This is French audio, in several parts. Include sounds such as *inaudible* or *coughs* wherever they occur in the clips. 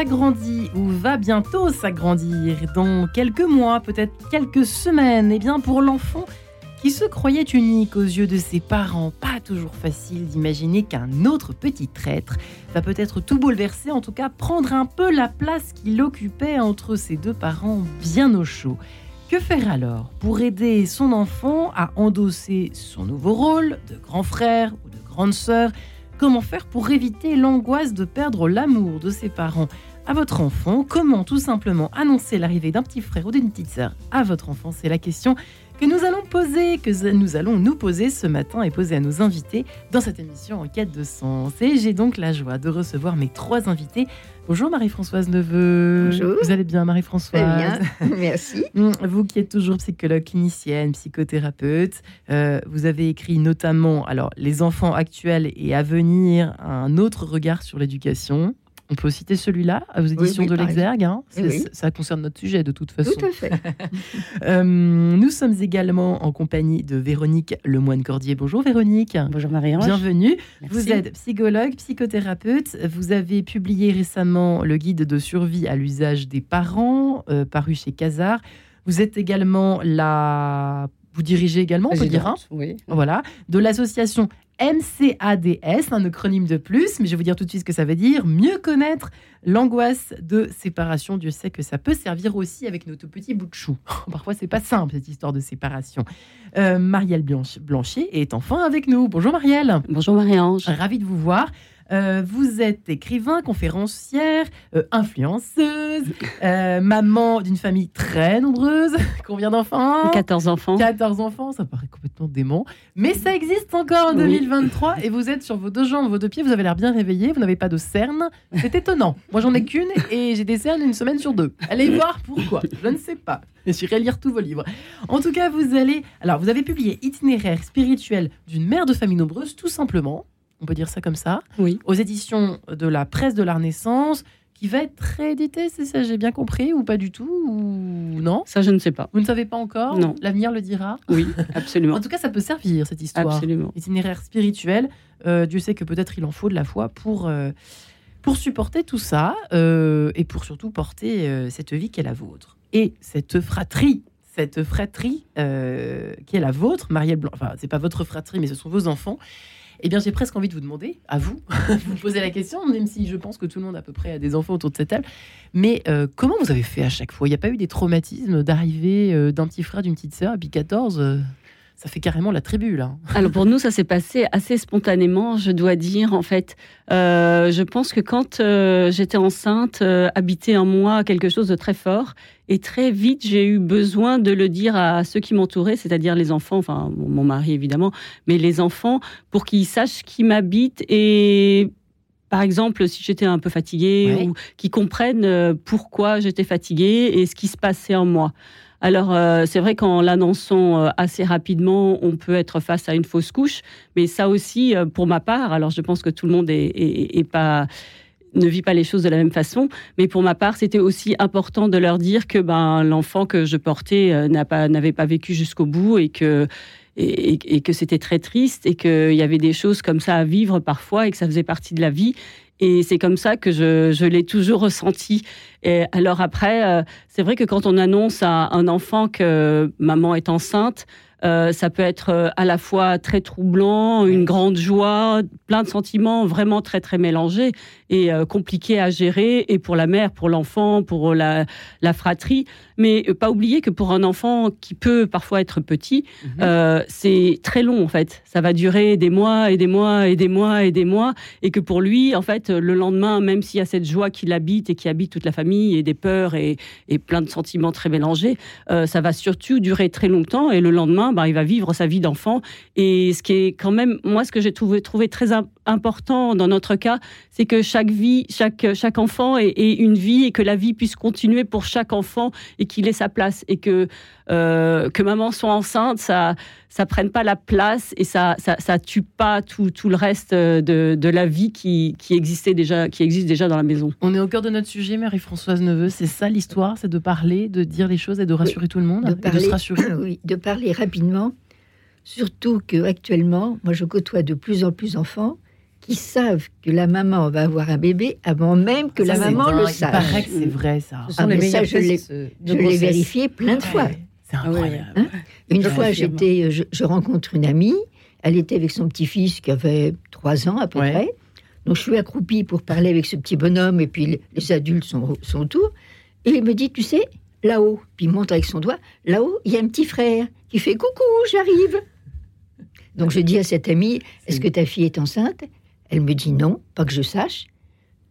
S'agrandit ou va bientôt s'agrandir dans quelques mois, peut-être quelques semaines. Et eh bien pour l'enfant qui se croyait unique aux yeux de ses parents, pas toujours facile d'imaginer qu'un autre petit traître va peut-être tout bouleverser, en tout cas prendre un peu la place qu'il occupait entre ses deux parents bien au chaud. Que faire alors pour aider son enfant à endosser son nouveau rôle de grand frère ou de grande sœur? Comment faire pour éviter l'angoisse de perdre l'amour de ses parents? À votre enfant Comment tout simplement annoncer l'arrivée d'un petit frère ou d'une petite sœur à votre enfant C'est la question que nous allons poser, que nous allons nous poser ce matin et poser à nos invités dans cette émission en quête de sens. Et j'ai donc la joie de recevoir mes trois invités. Bonjour Marie-Françoise Neveu. Bonjour. Vous allez bien Marie-Françoise bien, *laughs* merci. Hum, vous qui êtes toujours psychologue clinicienne, psychothérapeute, euh, vous avez écrit notamment alors les enfants actuels et à venir, un autre regard sur l'éducation. On peut citer celui-là, aux éditions de l'Exergue. Hein. Ça concerne notre sujet de toute façon. Tout à fait. *laughs* Euh, nous sommes également en compagnie de Véronique Lemoine-Cordier. Bonjour Véronique. Bonjour marie Bienvenue. Vous êtes psychologue, psychothérapeute. Vous avez publié récemment le guide de survie à l'usage des parents, euh, paru chez Casar. Vous êtes également la vous dirigez également, on peut dire, hein oui. voilà, de l'association MCADS, un acronyme de plus, mais je vais vous dire tout de suite ce que ça veut dire. Mieux connaître l'angoisse de séparation. Dieu sait que ça peut servir aussi avec nos tout petits bouts de chou. *laughs* Parfois, c'est pas simple cette histoire de séparation. Euh, Marielle Blancier est enfin avec nous. Bonjour Marielle. Bonjour Marie-Ange. Ravie de vous voir. Euh, vous êtes écrivain, conférencière, euh, influenceuse, *laughs* euh, maman d'une famille très nombreuse. *laughs* Combien d'enfants? 14 enfants. 14 enfants, ça paraît complètement dément. Mais ça existe encore en 2023 et vous êtes sur vos deux jambes, vos deux pieds, vous avez l'air bien réveillé, vous n'avez pas de cernes. C'est étonnant. Moi, j'en ai qu'une et j'ai des cernes une semaine sur deux. Allez voir pourquoi. Je ne sais pas. J'irai lire tous vos livres. En tout cas, vous allez. Alors, vous avez publié Itinéraire spirituel d'une mère de famille nombreuse, tout simplement on peut dire ça comme ça, oui. aux éditions de la presse de la Renaissance, qui va être réédité, c'est ça, j'ai bien compris, ou pas du tout, ou non Ça, je ne sais pas. Vous ne savez pas encore Non. L'avenir le dira Oui, *laughs* absolument. en tout cas, ça peut servir, cette histoire. Absolument. Itinéraire spirituel, euh, Dieu sait que peut-être il en faut de la foi pour, euh, pour supporter tout ça, euh, et pour surtout porter cette vie qui est la vôtre. Et cette fratrie cette fratrie qui est la vôtre, Marielle Blanc, enfin, c'est pas votre fratrie, mais ce sont vos enfants, eh bien, j'ai presque envie de vous demander, à vous, *laughs* vous poser la question, même si je pense que tout le monde à peu près a des enfants autour de cette table. Mais euh, comment vous avez fait à chaque fois? Il n'y a pas eu des traumatismes d'arriver euh, d'un petit frère, d'une petite sœur, et puis 14 ça fait carrément la tribu là. *laughs* Alors pour nous, ça s'est passé assez spontanément, je dois dire. En fait, euh, je pense que quand euh, j'étais enceinte, euh, habitait en moi quelque chose de très fort. Et très vite, j'ai eu besoin de le dire à ceux qui m'entouraient, c'est-à-dire les enfants, enfin mon mari évidemment, mais les enfants, pour qu'ils sachent qui m'habite et par exemple, si j'étais un peu fatiguée ou qu'ils comprennent pourquoi j'étais fatiguée et ce qui se passait en moi. Alors, euh, c'est vrai qu'en l'annonçant euh, assez rapidement, on peut être face à une fausse couche, mais ça aussi, euh, pour ma part, alors je pense que tout le monde ne vit pas les choses de la même façon, mais pour ma part, c'était aussi important de leur dire que ben l'enfant que je portais n'avait pas, vécu jusqu'au bout et, que c'était très triste et qu'il y avait des choses comme ça à vivre parfois et que ça faisait partie de la vie et c'est comme ça que je, je l'ai toujours ressenti. Et alors après, euh, c'est vrai que quand on annonce à un enfant que maman est enceinte, euh, ça peut être euh, à la fois très troublant, une grande joie, plein de sentiments vraiment très très mélangés et euh, compliqués à gérer, et pour la mère, pour l'enfant, pour la, la, fratrie. Mais pas oublier que pour un enfant qui peut parfois être petit, mhm. c'est très long en fait. Ça va durer des mois et des mois et des mois et des mois, et que pour lui, en fait, le lendemain, même s'il y a cette joie qui l'habite et qui habite toute la famille, et des peurs et, et plein de sentiments très mélangés, ça va surtout durer très longtemps, et le lendemain, bah, il va vivre sa vie d'enfant. Et ce qui est quand même, moi, ce que j'ai trouvé, trouvé très important dans notre cas, c'est que chaque vie, chaque, chaque enfant ait, une vie et que la vie puisse continuer pour chaque enfant et qu'il ait sa place. Et que, euh, que maman soit enceinte, ça ça prenne pas la place et ça, ça, ça tue pas tout, tout, le reste de, de la vie qui, qui, existait déjà, qui existe déjà dans la maison. On est au cœur de notre sujet, Marie-Françoise Neveu. C'est ça l'histoire, c'est de parler, de dire les choses et de rassurer tout le monde, de et de se rassurer. *coughs* Oui, de parler rapidement. Surtout que actuellement, moi je côtoie de plus en plus d'enfants qui savent que la maman va avoir un bébé avant même que Ça, la maman dingue. le Il sache. paraît que c'est vrai, ça. Ce sont Ah, mais ça, je l'ai- euh, vérifié plein de fois. Ouais, C'est incroyable. Hein Une fois, j'étais, je, je rencontre une amie. Elle était avec son petit-fils qui avait trois ans à peu Ouais. près. Donc je suis accroupie pour parler avec ce petit bonhomme et puis les, les adultes sont, sont autour. Et il me dit, tu sais, là-haut, puis il montre avec son doigt, là-haut, il y a un petit frère qui fait coucou, j'arrive. Donc je dis à cette amie, est-ce que ta fille est enceinte? Elle me dit non, pas que je sache.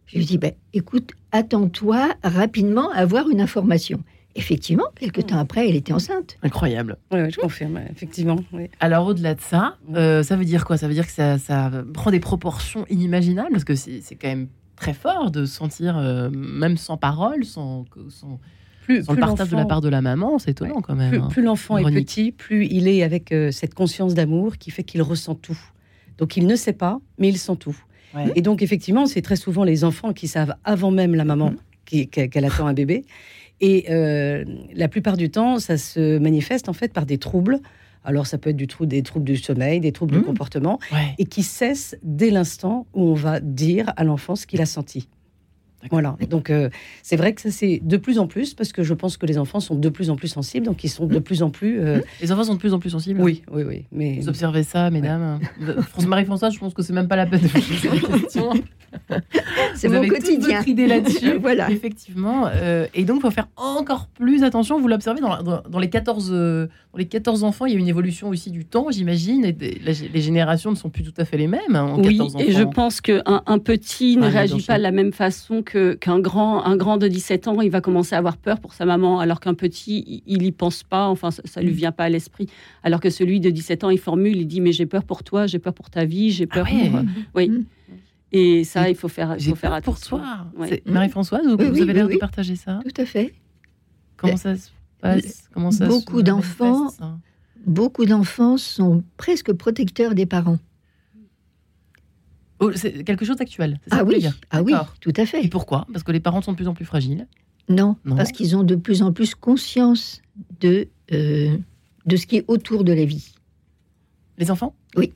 Je lui dis, ben, écoute, attends-toi rapidement à avoir une information. Effectivement, quelque temps après, elle était enceinte. Incroyable. Ouais, ouais, je confirme, effectivement. oui. Alors au-delà de ça, euh, ça veut dire quoi? Ça veut dire que ça, ça prend des proportions inimaginables? Parce que c'est c'est quand même très fort de sentir, euh, même sans parole, sans, sans, Plus, sans le plus partage de la l'enfant- part de la maman, c'est étonnant quand même. plus, hein. plus l'enfant est petit, plus il est avec euh, cette conscience d'amour qui fait qu'il ressent tout. Donc il ne sait pas, mais il sent tout. Ouais. Et donc effectivement, c'est très souvent les enfants qui savent avant même la maman qui- qu'elle attend un bébé. Et euh, la plupart du temps, ça se manifeste en fait par des troubles. Alors ça peut être du trou, des troubles du sommeil, des troubles du comportement, Ouais. et qui cessent dès l'instant où on va dire à l'enfant ce qu'il a senti. Voilà. Donc euh, c'est vrai que ça c'est de plus en plus parce que je pense que les enfants sont de plus en plus sensibles, donc ils sont de plus en plus. euh, Les enfants sont de plus en plus sensibles. Oui, oui, oui. Mais Vous observez ça, mesdames France Marie-Françoise, je pense que c'est même pas la peine de vous poser la question. *laughs* C'est mon quotidien. votre idée là-dessus. *laughs* Voilà. Effectivement. euh, et donc, il faut faire encore plus attention. Vous l'observez dans, dans- dans les 14, euh, dans les 14 enfants, il y a une évolution aussi du temps, j'imagine. Et des- la- les générations ne sont plus tout à fait les mêmes hein, en Oui, 14 enfants. et je pense qu'un un petit ne réagit pas de la même façon que- qu'un grand. Un grand de 17 ans, il va commencer à avoir peur pour sa maman, alors qu'un petit, il- il y pense pas, enfin, ça, ça lui Mm. vient pas à l'esprit. Alors que celui de 17 ans, il formule, il dit Mais j'ai peur pour toi, j'ai peur pour ta vie, j'ai Ah peur ouais. pour. Oui. Mm. Et ça, il faut faire, il faut faire peur pour attention. toi. Ouais. C'est- Marie-Françoise, vous, Oui, vous oui, avez l'air oui, de partager ça? Tout à fait. Comment ça se passe? Comment ça Beaucoup d'enfants- ça Beaucoup d'enfants sont presque protecteurs des parents. Oh, C'est quelque chose d'actuel. ça Ah voulez oui, dire ah oui, tout à Et fait. pourquoi? Parce que les parents sont de plus en plus fragiles. Non, Non. parce qu'ils ont de plus en plus conscience de, euh, de ce qui est autour de la vie. Les enfants? Oui.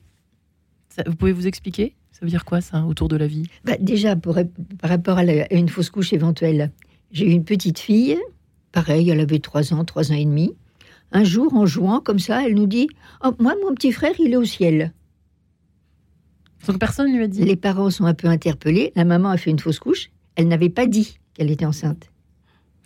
Ça- vous pouvez vous expliquer? Ça veut dire quoi, ça, autour de la vie? Bah, déjà, pour- par rapport à, la- à une fausse couche éventuelle, j'ai eu une petite fille, pareil, elle avait trois ans, trois ans et demi. Un jour, en jouant comme ça, elle nous dit Oh, Moi, mon petit frère, il est au ciel. Donc personne lui a dit. Les parents sont un peu interpellés. La maman a fait une fausse couche. Elle n'avait pas dit qu'elle était enceinte.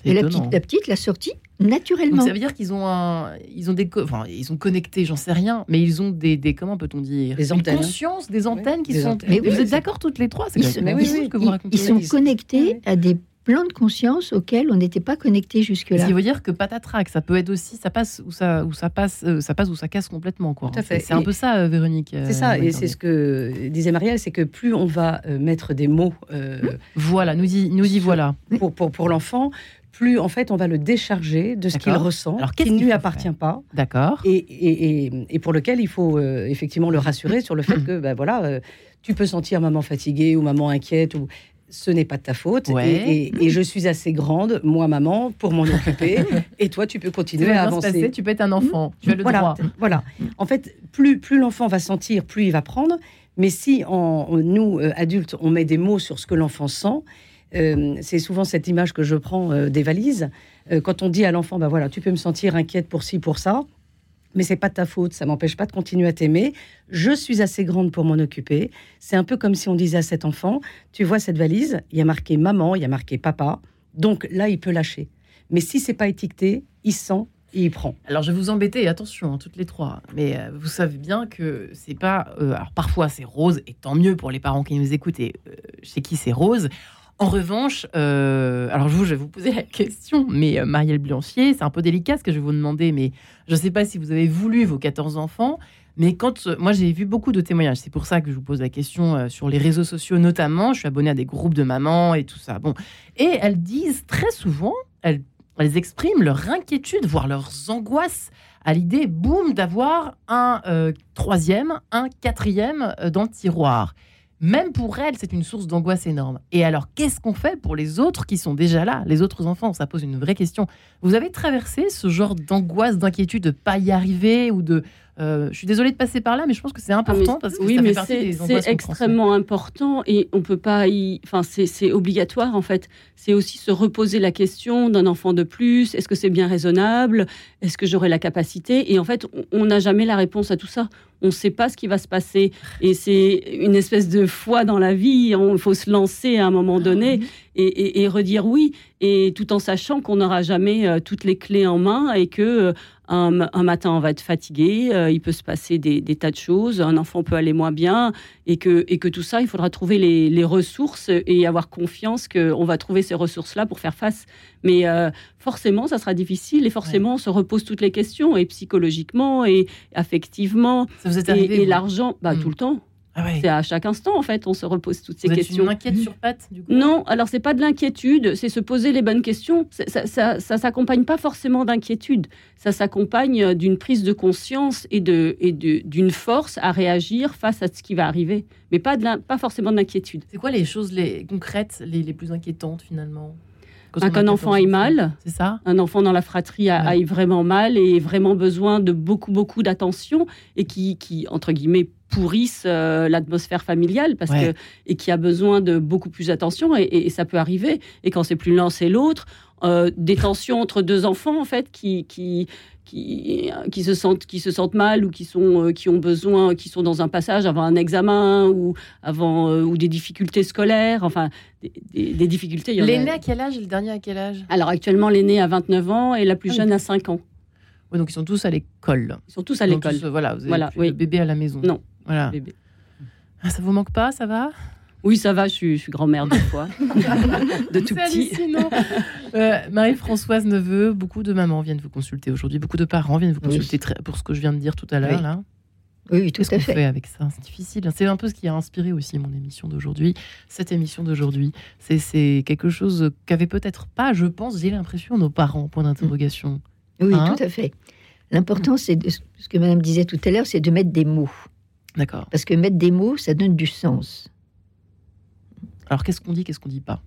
Et la petite, la petite l'a sortie Donc naturellement. ça veut dire qu'ils ont un, ils ont des, enfin ils sont connectés, j'en sais rien, mais ils ont des, des comment peut-on dire, Des Une antennes. conscience, des antennes qui des sont. antennes. Mais vous oui, êtes d'accord toutes les trois? C'est oui, ce que vous ils- racontez. ils sont connectés oui. à des plans de conscience auxquels on n'était pas connectés Ce jusque-là. qui veut dire que patatrac, ça peut être aussi, ça passe ou ça, ou ça passe, euh, ça passe ou ça casse complètement quoi. Tout à fait. C'est un peu ça, euh, Véronique. c'est ça, euh, et c'est ce que disait Marielle, c'est que plus on va euh, mettre des mots euh, Voilà, nous dit, nous Sur- voilà. pour, pour, pour l'enfant, plus en fait on va le décharger de ce qu'il ressent, Alors, qui ne lui appartient faire pas, D'accord. et, et, et, et pour lequel il faut euh, effectivement le rassurer sur le fait que ben voilà, euh, tu peux sentir maman fatiguée ou maman inquiète ou ce n'est pas de ta faute Ouais. et, et- et je suis assez grande, moi maman, pour m'en occuper *laughs* et toi tu peux continuer à avancer. passer, tu peux être un enfant, tu as le voilà, droit. Voilà. En fait, plus, plus l'enfant va sentir, plus il va prendre. Mais si en, nous, euh, adultes, on met des mots sur ce que l'enfant sent, euh, c'est souvent cette image que je prends euh, des valises. Euh, quand on dit à l'enfant, bah voilà, tu peux me sentir inquiète pour ci, pour ça, mais c'est pas de ta faute, ça m'empêche pas de continuer à t'aimer. Je suis assez grande pour m'en occuper. C'est un peu comme si on disait à cet enfant, tu vois cette valise, il y a marqué maman, il y a marqué papa, donc là il peut lâcher. Mais si c'est pas étiqueté, il sent et il prend. Alors je vais vous embêter, attention, hein, toutes les trois. Mais euh, vous savez bien que c'est pas. euh, alors parfois c'est rose, et tant mieux pour les parents qui nous écoutent et euh, chez qui c'est rose. En revanche, euh, alors je, vais vous poser la question, mais euh, Marielle Blancier, c'est un peu délicat ce que je vais vous demander, mais je ne sais pas si vous avez voulu vos 14 enfants, mais quand euh, moi j'ai vu beaucoup de témoignages, c'est pour ça que je vous pose la question sur les réseaux sociaux notamment. Je suis abonnée à des groupes de mamans et tout ça. Bon, et elles disent très souvent, elles, elles expriment leur inquiétude, voire leurs angoisses à l'idée, boum, d'avoir un troisième, un quatrième dans le tiroir. Même pour elles, c'est une source d'angoisse énorme. Et alors, qu'est-ce qu'on fait pour les autres qui sont déjà là, les autres enfants? Ça pose une vraie question. Vous avez traversé ce genre d'angoisse, d'inquiétude de pas y arriver ou de Euh, je suis désolée de passer par là, mais je pense que c'est important Ah, mais- parce que oui, ça mais partie c'est des angoisses extrêmement important et on peut pas y. Enfin, c'est c'est obligatoire en fait. C'est aussi se reposer la question d'un enfant de plus. Est-ce que c'est bien raisonnable? Est-ce que j'aurai la capacité? Et en fait, on- n'a jamais la réponse à tout ça. On ne sait pas ce qui va se passer et c'est une espèce de foi dans la vie. Il faut se lancer à un moment donné et, et- et redire oui, et tout en sachant qu'on n'aura jamais euh, toutes les clés en main et que euh, un, un matin on va être fatigué, euh, il peut se passer des, des tas de choses, un enfant peut aller moins bien, et que, et que tout ça, il faudra trouver les, les ressources et avoir confiance qu'on va trouver ces ressources-là pour faire face. Mais euh, forcément, ça sera difficile et forcément, on se repose toutes les questions, et psychologiquement, et affectivement, Ça vous est et, arrivé et l'argent, bah, Mm. tout le temps. Ah ouais. C'est à chaque instant, en fait, on se repose toutes ces Vous questions. une inquiète sur pattes du coup? Non, alors c'est pas de l'inquiétude, c'est se poser les bonnes questions. Ça, ça, ça s'accompagne pas forcément d'inquiétude, ça s'accompagne d'une prise de conscience et de et de- d'une force à réagir face à ce qui va arriver, mais pas de pas forcément de l'inquiétude. C'est quoi les choses les concrètes, les, les plus inquiétantes finalement? Quand Un enfant 14 aille mal, C'est ça un enfant dans la fratrie a- Ouais. aille vraiment mal et ait vraiment besoin de beaucoup beaucoup d'attention et qui, qui entre guillemets pourrissent euh, l'atmosphère familiale parce Ouais. que et qui a besoin de beaucoup plus d'attention et, et- et ça peut arriver et quand c'est plus l'un c'est l'autre euh, des tensions entre deux enfants en fait qui qui qui, qui se sentent qui se sentent mal ou qui sont euh, qui ont besoin qui sont dans un passage avant un examen ou avant euh, ou des difficultés scolaires enfin des, des- des difficultés en a- L'aîné à quel âge? Et le dernier à quel âge? Alors actuellement l'aîné a 29 ans et la plus Ah oui. jeune a 5 ans Ouais, Donc ils sont tous à l'école. ils sont tous à l'école Voilà, vous avez Voilà, plus oui. de bébé à la maison. Non. Voilà. bébé. Ah, ça vous manque pas, ça va? Oui ça va je suis, grand-mère deux fois *laughs* de tout petit. Euh, Marie-Françoise Neveu, beaucoup de mamans viennent vous consulter aujourd'hui, beaucoup de parents viennent vous Oui. consulter très- pour ce que je viens de dire tout à l'heure. Oui. là. Oui, oui, tout Qu'est-ce à qu'on fait. fait avec ça? C'est difficile. C'est un peu ce qui a inspiré aussi mon émission d'aujourd'hui. Cette émission d'aujourd'hui, c'est- c'est quelque chose qu'avaient peut-être pas, je pense, j'ai l'impression, nos parents, point d'interrogation. Oui, Hein? tout à fait. L'important, c'est de- ce que Madame disait tout à l'heure, c'est de mettre des mots. D'accord. Parce que mettre des mots, ça donne du sens. Alors qu'est-ce qu'on dit, qu'est-ce qu'on dit pas?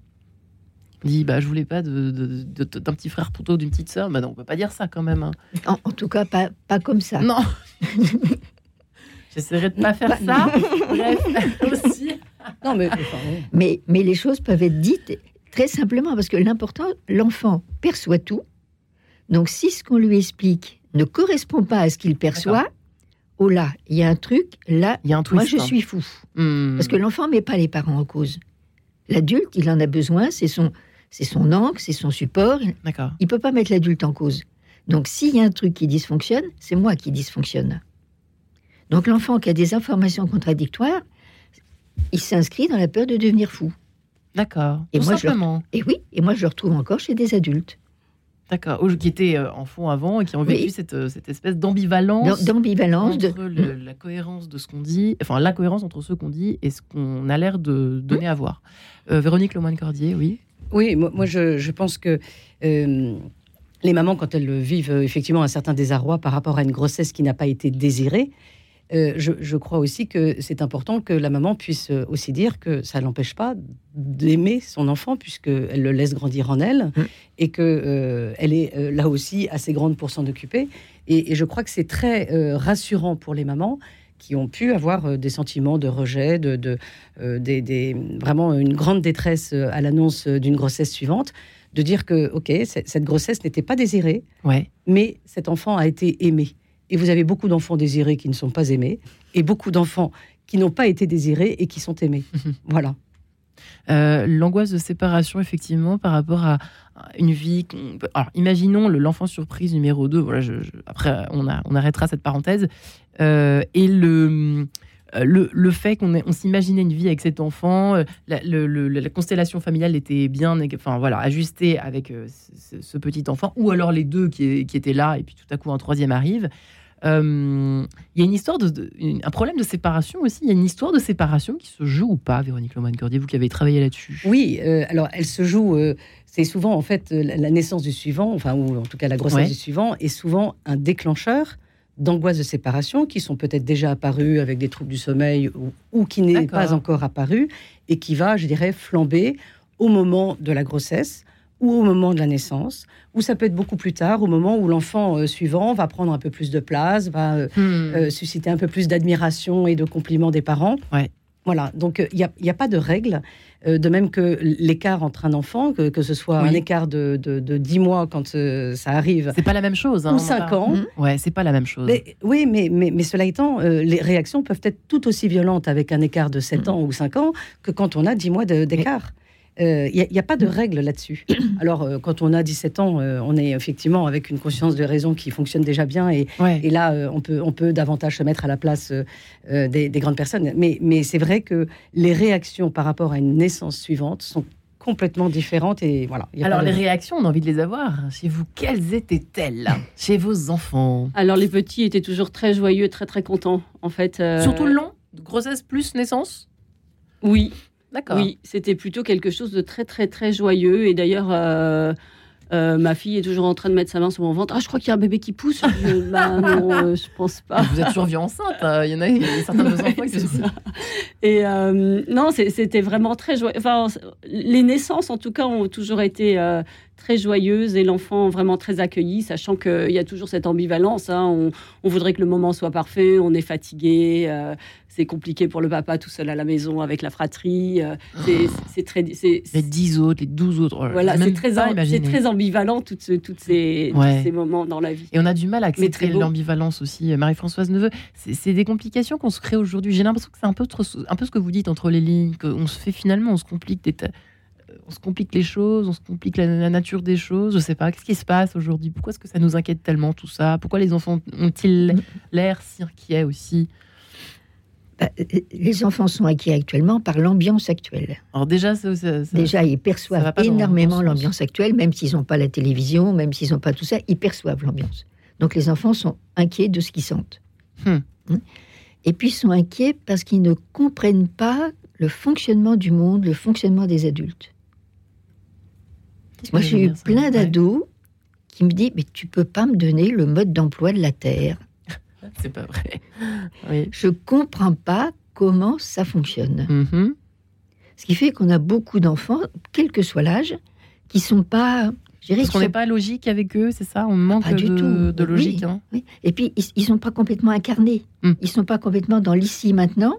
On dit, bah, je voulais pas de- de- de- d'un petit frère plutôt d'une petite sœur. Bah non, on peut pas dire ça quand même. hein. En, en tout cas, pas, pas comme ça. Non. *laughs* J'essaierai de pas faire ça. Bref, *laughs* aussi. Non, mais. Mais, mais les choses peuvent être dites très simplement, parce que l'important, l'enfant perçoit tout. Donc, si ce qu'on lui explique ne correspond pas à ce qu'il perçoit, oh là, il y a un truc, là, Il y a un twist. moi je hein. suis fou. Hmm. Parce que l'enfant ne met pas les parents en cause. L'adulte, il en a besoin, c'est son, c'est son ancre, c'est son support. D'accord. Il peut pas mettre l'adulte en cause. Donc, s'il y a un truc qui dysfonctionne, c'est moi qui dysfonctionne. Donc, l'enfant qui a des informations contradictoires, il s'inscrit dans la peur de devenir fou. D'accord. Et Tout moi, je le-. Et oui, et moi, je le retrouve encore chez des adultes. D'accord. Ou qui étaient euh, enfants avant et qui ont vécu Oui. cette, euh, cette espèce d'ambivalence. D'ambivalence, de... entre le- la cohérence de ce qu'on dit, enfin la cohérence entre ce qu'on dit et ce qu'on a l'air de donner à voir. Euh, Véronique Lemoine-Cordier, oui? Oui, moi, moi, je, je pense que euh, les mamans, quand elles vivent effectivement un certain désarroi par rapport à une grossesse qui n'a pas été désirée, euh, je, je crois aussi que c'est important que la maman puisse euh, aussi dire que ça l'empêche pas d'aimer son enfant puisqu'elle le laisse grandir en elle Mm. et que euh, elle est euh, là aussi assez grande pour s'en occuper. Et, et je crois que c'est très rassurant pour les mamans qui ont pu avoir des sentiments de rejet, de, de, des, des- vraiment une grande détresse à l'annonce d'une grossesse suivante, de dire que, OK, cette grossesse n'était pas désirée, Ouais. mais cet enfant a été aimé. Et vous avez beaucoup d'enfants désirés qui ne sont pas aimés, et beaucoup d'enfants qui n'ont pas été désirés et qui sont aimés. Mhm. Voilà. Euh, L'angoisse de séparation, effectivement, par rapport à une vie. Alors, imaginons le- l'enfant surprise numéro 2. Voilà, je- je- après, on, a- on arrêtera cette parenthèse. Euh, et le. euh, Le, le fait qu'on on s'imaginait une vie avec cet enfant, la, le- le- la constellation familiale était bien enfin, voilà, ajustée avec ce, ce petit enfant, ou alors les deux qui, qui étaient là, et puis tout à coup un troisième arrive. Euh, Il y a une histoire de, de- une- un problème de séparation aussi. Il y a une histoire de séparation qui se joue ou pas, Véronique Loman-Cordier, vous qui avez travaillé là-dessus? Oui, euh, alors elle se joue, euh, c'est souvent en fait la, naissance du suivant, enfin, ou en tout cas la grossesse Ouais. du suivant, est souvent un déclencheur d'angoisse de séparation qui sont peut-être déjà apparus avec des troubles du sommeil ou, ou qui n'est pas encore apparu et qui va, je dirais, flamber au moment de la grossesse ou au moment de la naissance, ou ça peut être beaucoup plus tard, au moment où l'enfant euh, suivant va prendre un peu plus de place, va euh, Hmm. euh, susciter un peu plus d'admiration et de compliments des parents. Ouais. Voilà, donc il n'y a, pas de règle, de même que l'écart entre un enfant, que, que ce soit Oui. un écart de, de, de 10 mois quand ça arrive, C'est pas la même chose. hein, ou on 5 va- ans. Ouais, c'est pas la même chose. Mais, oui, mais, mais, mais cela étant, les réactions peuvent être tout aussi violentes avec un écart de 7 Mm. ans ou 5 ans que quand on a 10 mois d'écart. Il n'y a, pas de règle là-dessus. *clears throat* Alors, euh, quand on a 17 ans, euh, on est effectivement avec une conscience de raison qui fonctionne déjà bien et, Ouais. et là, euh, on, peut, on peut davantage se mettre à la place euh, euh, des, des grandes personnes. Mais, mais c'est vrai que les réactions par rapport à une naissance suivante sont complètement différentes. Et voilà. il y a Alors pas de- les réactions, on a envie de les avoir. Chez vous, quelles étaient-elles? Chez vos enfants? Alors les petits étaient toujours très joyeux, très très contents. En fait, euh, Surtout le long Grossesse plus naissance? Oui, D'accord. oui, c'était plutôt quelque chose de très très très joyeux. Et d'ailleurs, euh, euh, ma fille est toujours en train de mettre sa main sur mon ventre. Ah, je crois qu'il y a un bébé qui pousse. Je, *laughs* bah, non, euh, je pense pas. Vous êtes toujours vu enceinte. euh, Il y en a, y a certains de vos enfants qui *laughs* se ça. Et euh, non, c'était vraiment très joyeux. Enfin, les naissances, en tout cas, ont toujours été euh, très joyeuses et l'enfant vraiment très accueilli, sachant qu'il y a toujours cette ambivalence. hein. On, on voudrait que le moment soit parfait, on est fatigué, euh, c'est compliqué pour le papa tout seul à la maison avec la fratrie. euh, c'est- c'est très, c'est- Les 10 autres, les 12 autres. oh là là, voilà, c'est très, très ambivalent toutes ce- toutes ces, tous ces moments dans la vie. Et on a du mal à accepter l'ambivalence aussi. Marie-Françoise Neveu, c'est des complications qu'on se crée aujourd'hui. J'ai l'impression que c'est un peu, trop- un peu ce que vous dites entre les lignes, qu'on se fait finalement, on se complique des euh, on se complique les choses, on se complique la, la nature des choses. Je sais pas, qu'est-ce qui se passe aujourd'hui? Pourquoi est-ce que ça nous inquiète tellement tout ça? Pourquoi les enfants ont-ils l'air si inquiets aussi? euh, les enfants sont inquiets actuellement par l'ambiance actuelle. Alors déjà, ça, ça- ça- Déjà, ils perçoivent énormément l'ambiance actuelle, même s'ils n'ont pas la télévision, même s'ils n'ont pas tout ça, ils perçoivent l'ambiance. Donc les enfants sont inquiets de ce qu'ils sentent. Hmm. Hein Et puis ils sont inquiets parce qu'ils ne comprennent pas le fonctionnement du monde, le fonctionnement des adultes. Moi, j'ai eu plein Ouais. d'ados qui me disent Mais tu peux pas me donner le mode d'emploi de la Terre. *laughs* C'est pas vrai. Oui. Je comprends pas comment ça fonctionne. Mhm. Ce qui fait qu'on a beaucoup d'enfants, quel que soit l'âge, qui sont pas. Parce qu'on n'est sont- pas logique avec eux, c'est ça? On manque Pas du de, tout. de logique. Oui. hein. oui. Et puis, ils, ils sont pas complètement incarnés. Hmm. Ils sont pas complètement dans l'ici maintenant.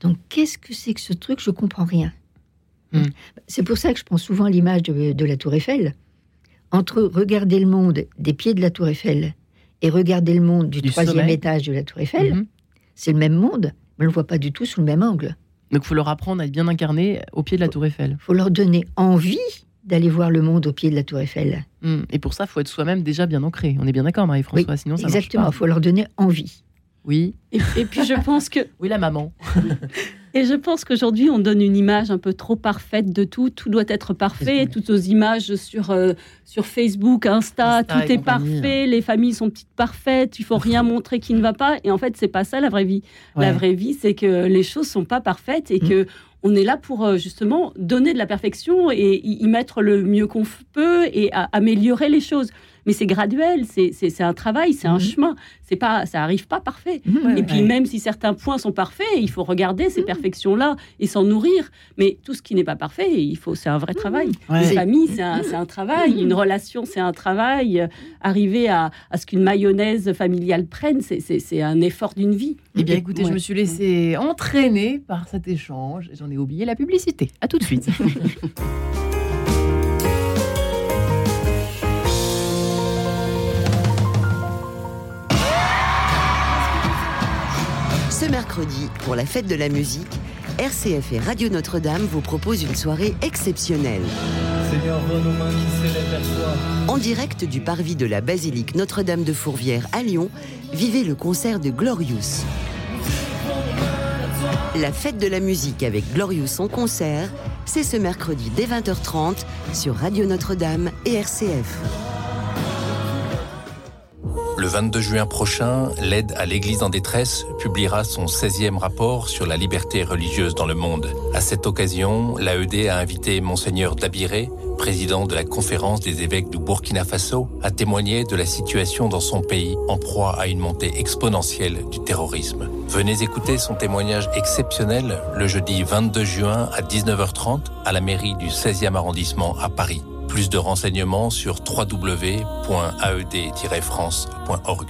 Donc, qu'est-ce que c'est que ce truc? Je comprends rien. Hmm. C'est pour ça que je prends souvent l'image de, de la Tour Eiffel. Entre regarder le monde des pieds de la Tour Eiffel et regarder le monde du, Du troisième sommet. étage de la Tour Eiffel, Mhm. c'est le même monde, mais on le voit pas du tout sous le même angle. Donc, il faut leur apprendre à être bien incarné au pied de la Tour Eiffel. faut leur donner envie d'aller voir le monde au pied de la Tour Eiffel. Hmm. Et pour ça, il faut être soi-même déjà bien ancré. On est bien d'accord, Marie-François, sinon ça Exactement, il faut leur donner envie. Oui, Et, et puis je pense que oui, la maman. *laughs* Et je pense qu'aujourd'hui, on donne une image un peu trop parfaite de tout. Tout doit être parfait. Toutes nos images sur, euh, sur Facebook, Insta, Insta tout est parfait. Les familles sont petites parfaites. Il faut rien *laughs* montrer qui ne va pas. Et en fait, c'est pas ça la vraie vie. La vraie vie, c'est que les choses sont pas parfaites et Mm. que on est là pour euh, justement donner de la perfection et y mettre le mieux qu'on peut et à- améliorer les choses. Mais c'est graduel, c'est un travail, c'est un Mhm. chemin. C'est pas, ça arrive pas parfait. Ouais, Et puis Ouais. même si certains points sont parfaits, il faut regarder ces perfections-là et s'en nourrir. Mais tout ce qui n'est pas parfait, il faut, c'est un vrai travail. Ouais. Une famille, c'est un, c'est un travail. Une relation, c'est un travail. Arriver à, à ce qu'une mayonnaise familiale prenne, c'est- un effort d'une vie. Eh bien, écoutez, je me suis laissé entraîner par cet échange. et J'en ai oublié la publicité. À tout de suite. *laughs* Ce mercredi, pour la fête de la musique, RCF et Radio Notre-Dame vous proposent une soirée exceptionnelle. Seigneur, vois nos mains qui s'élèvent vers toi. En direct du parvis de la basilique Notre-Dame de Fourvière à Lyon, vivez le concert de Glorious. La fête de la musique avec Glorious en concert, c'est ce mercredi dès 20h30 sur Radio Notre-Dame et RCF. Le 22 juin prochain, l'aide à l'Église en détresse publiera son 16e rapport sur la liberté religieuse dans le monde. À cette occasion, l'AED a invité Monseigneur Dabiré, président de la conférence des évêques du Burkina Faso, à témoigner de la situation dans son pays en proie à une montée exponentielle du terrorisme. Venez écouter son témoignage exceptionnel le jeudi 22 juin à 19h30 à la mairie du 16e arrondissement à Paris. Plus de renseignements sur www.aed-france.org.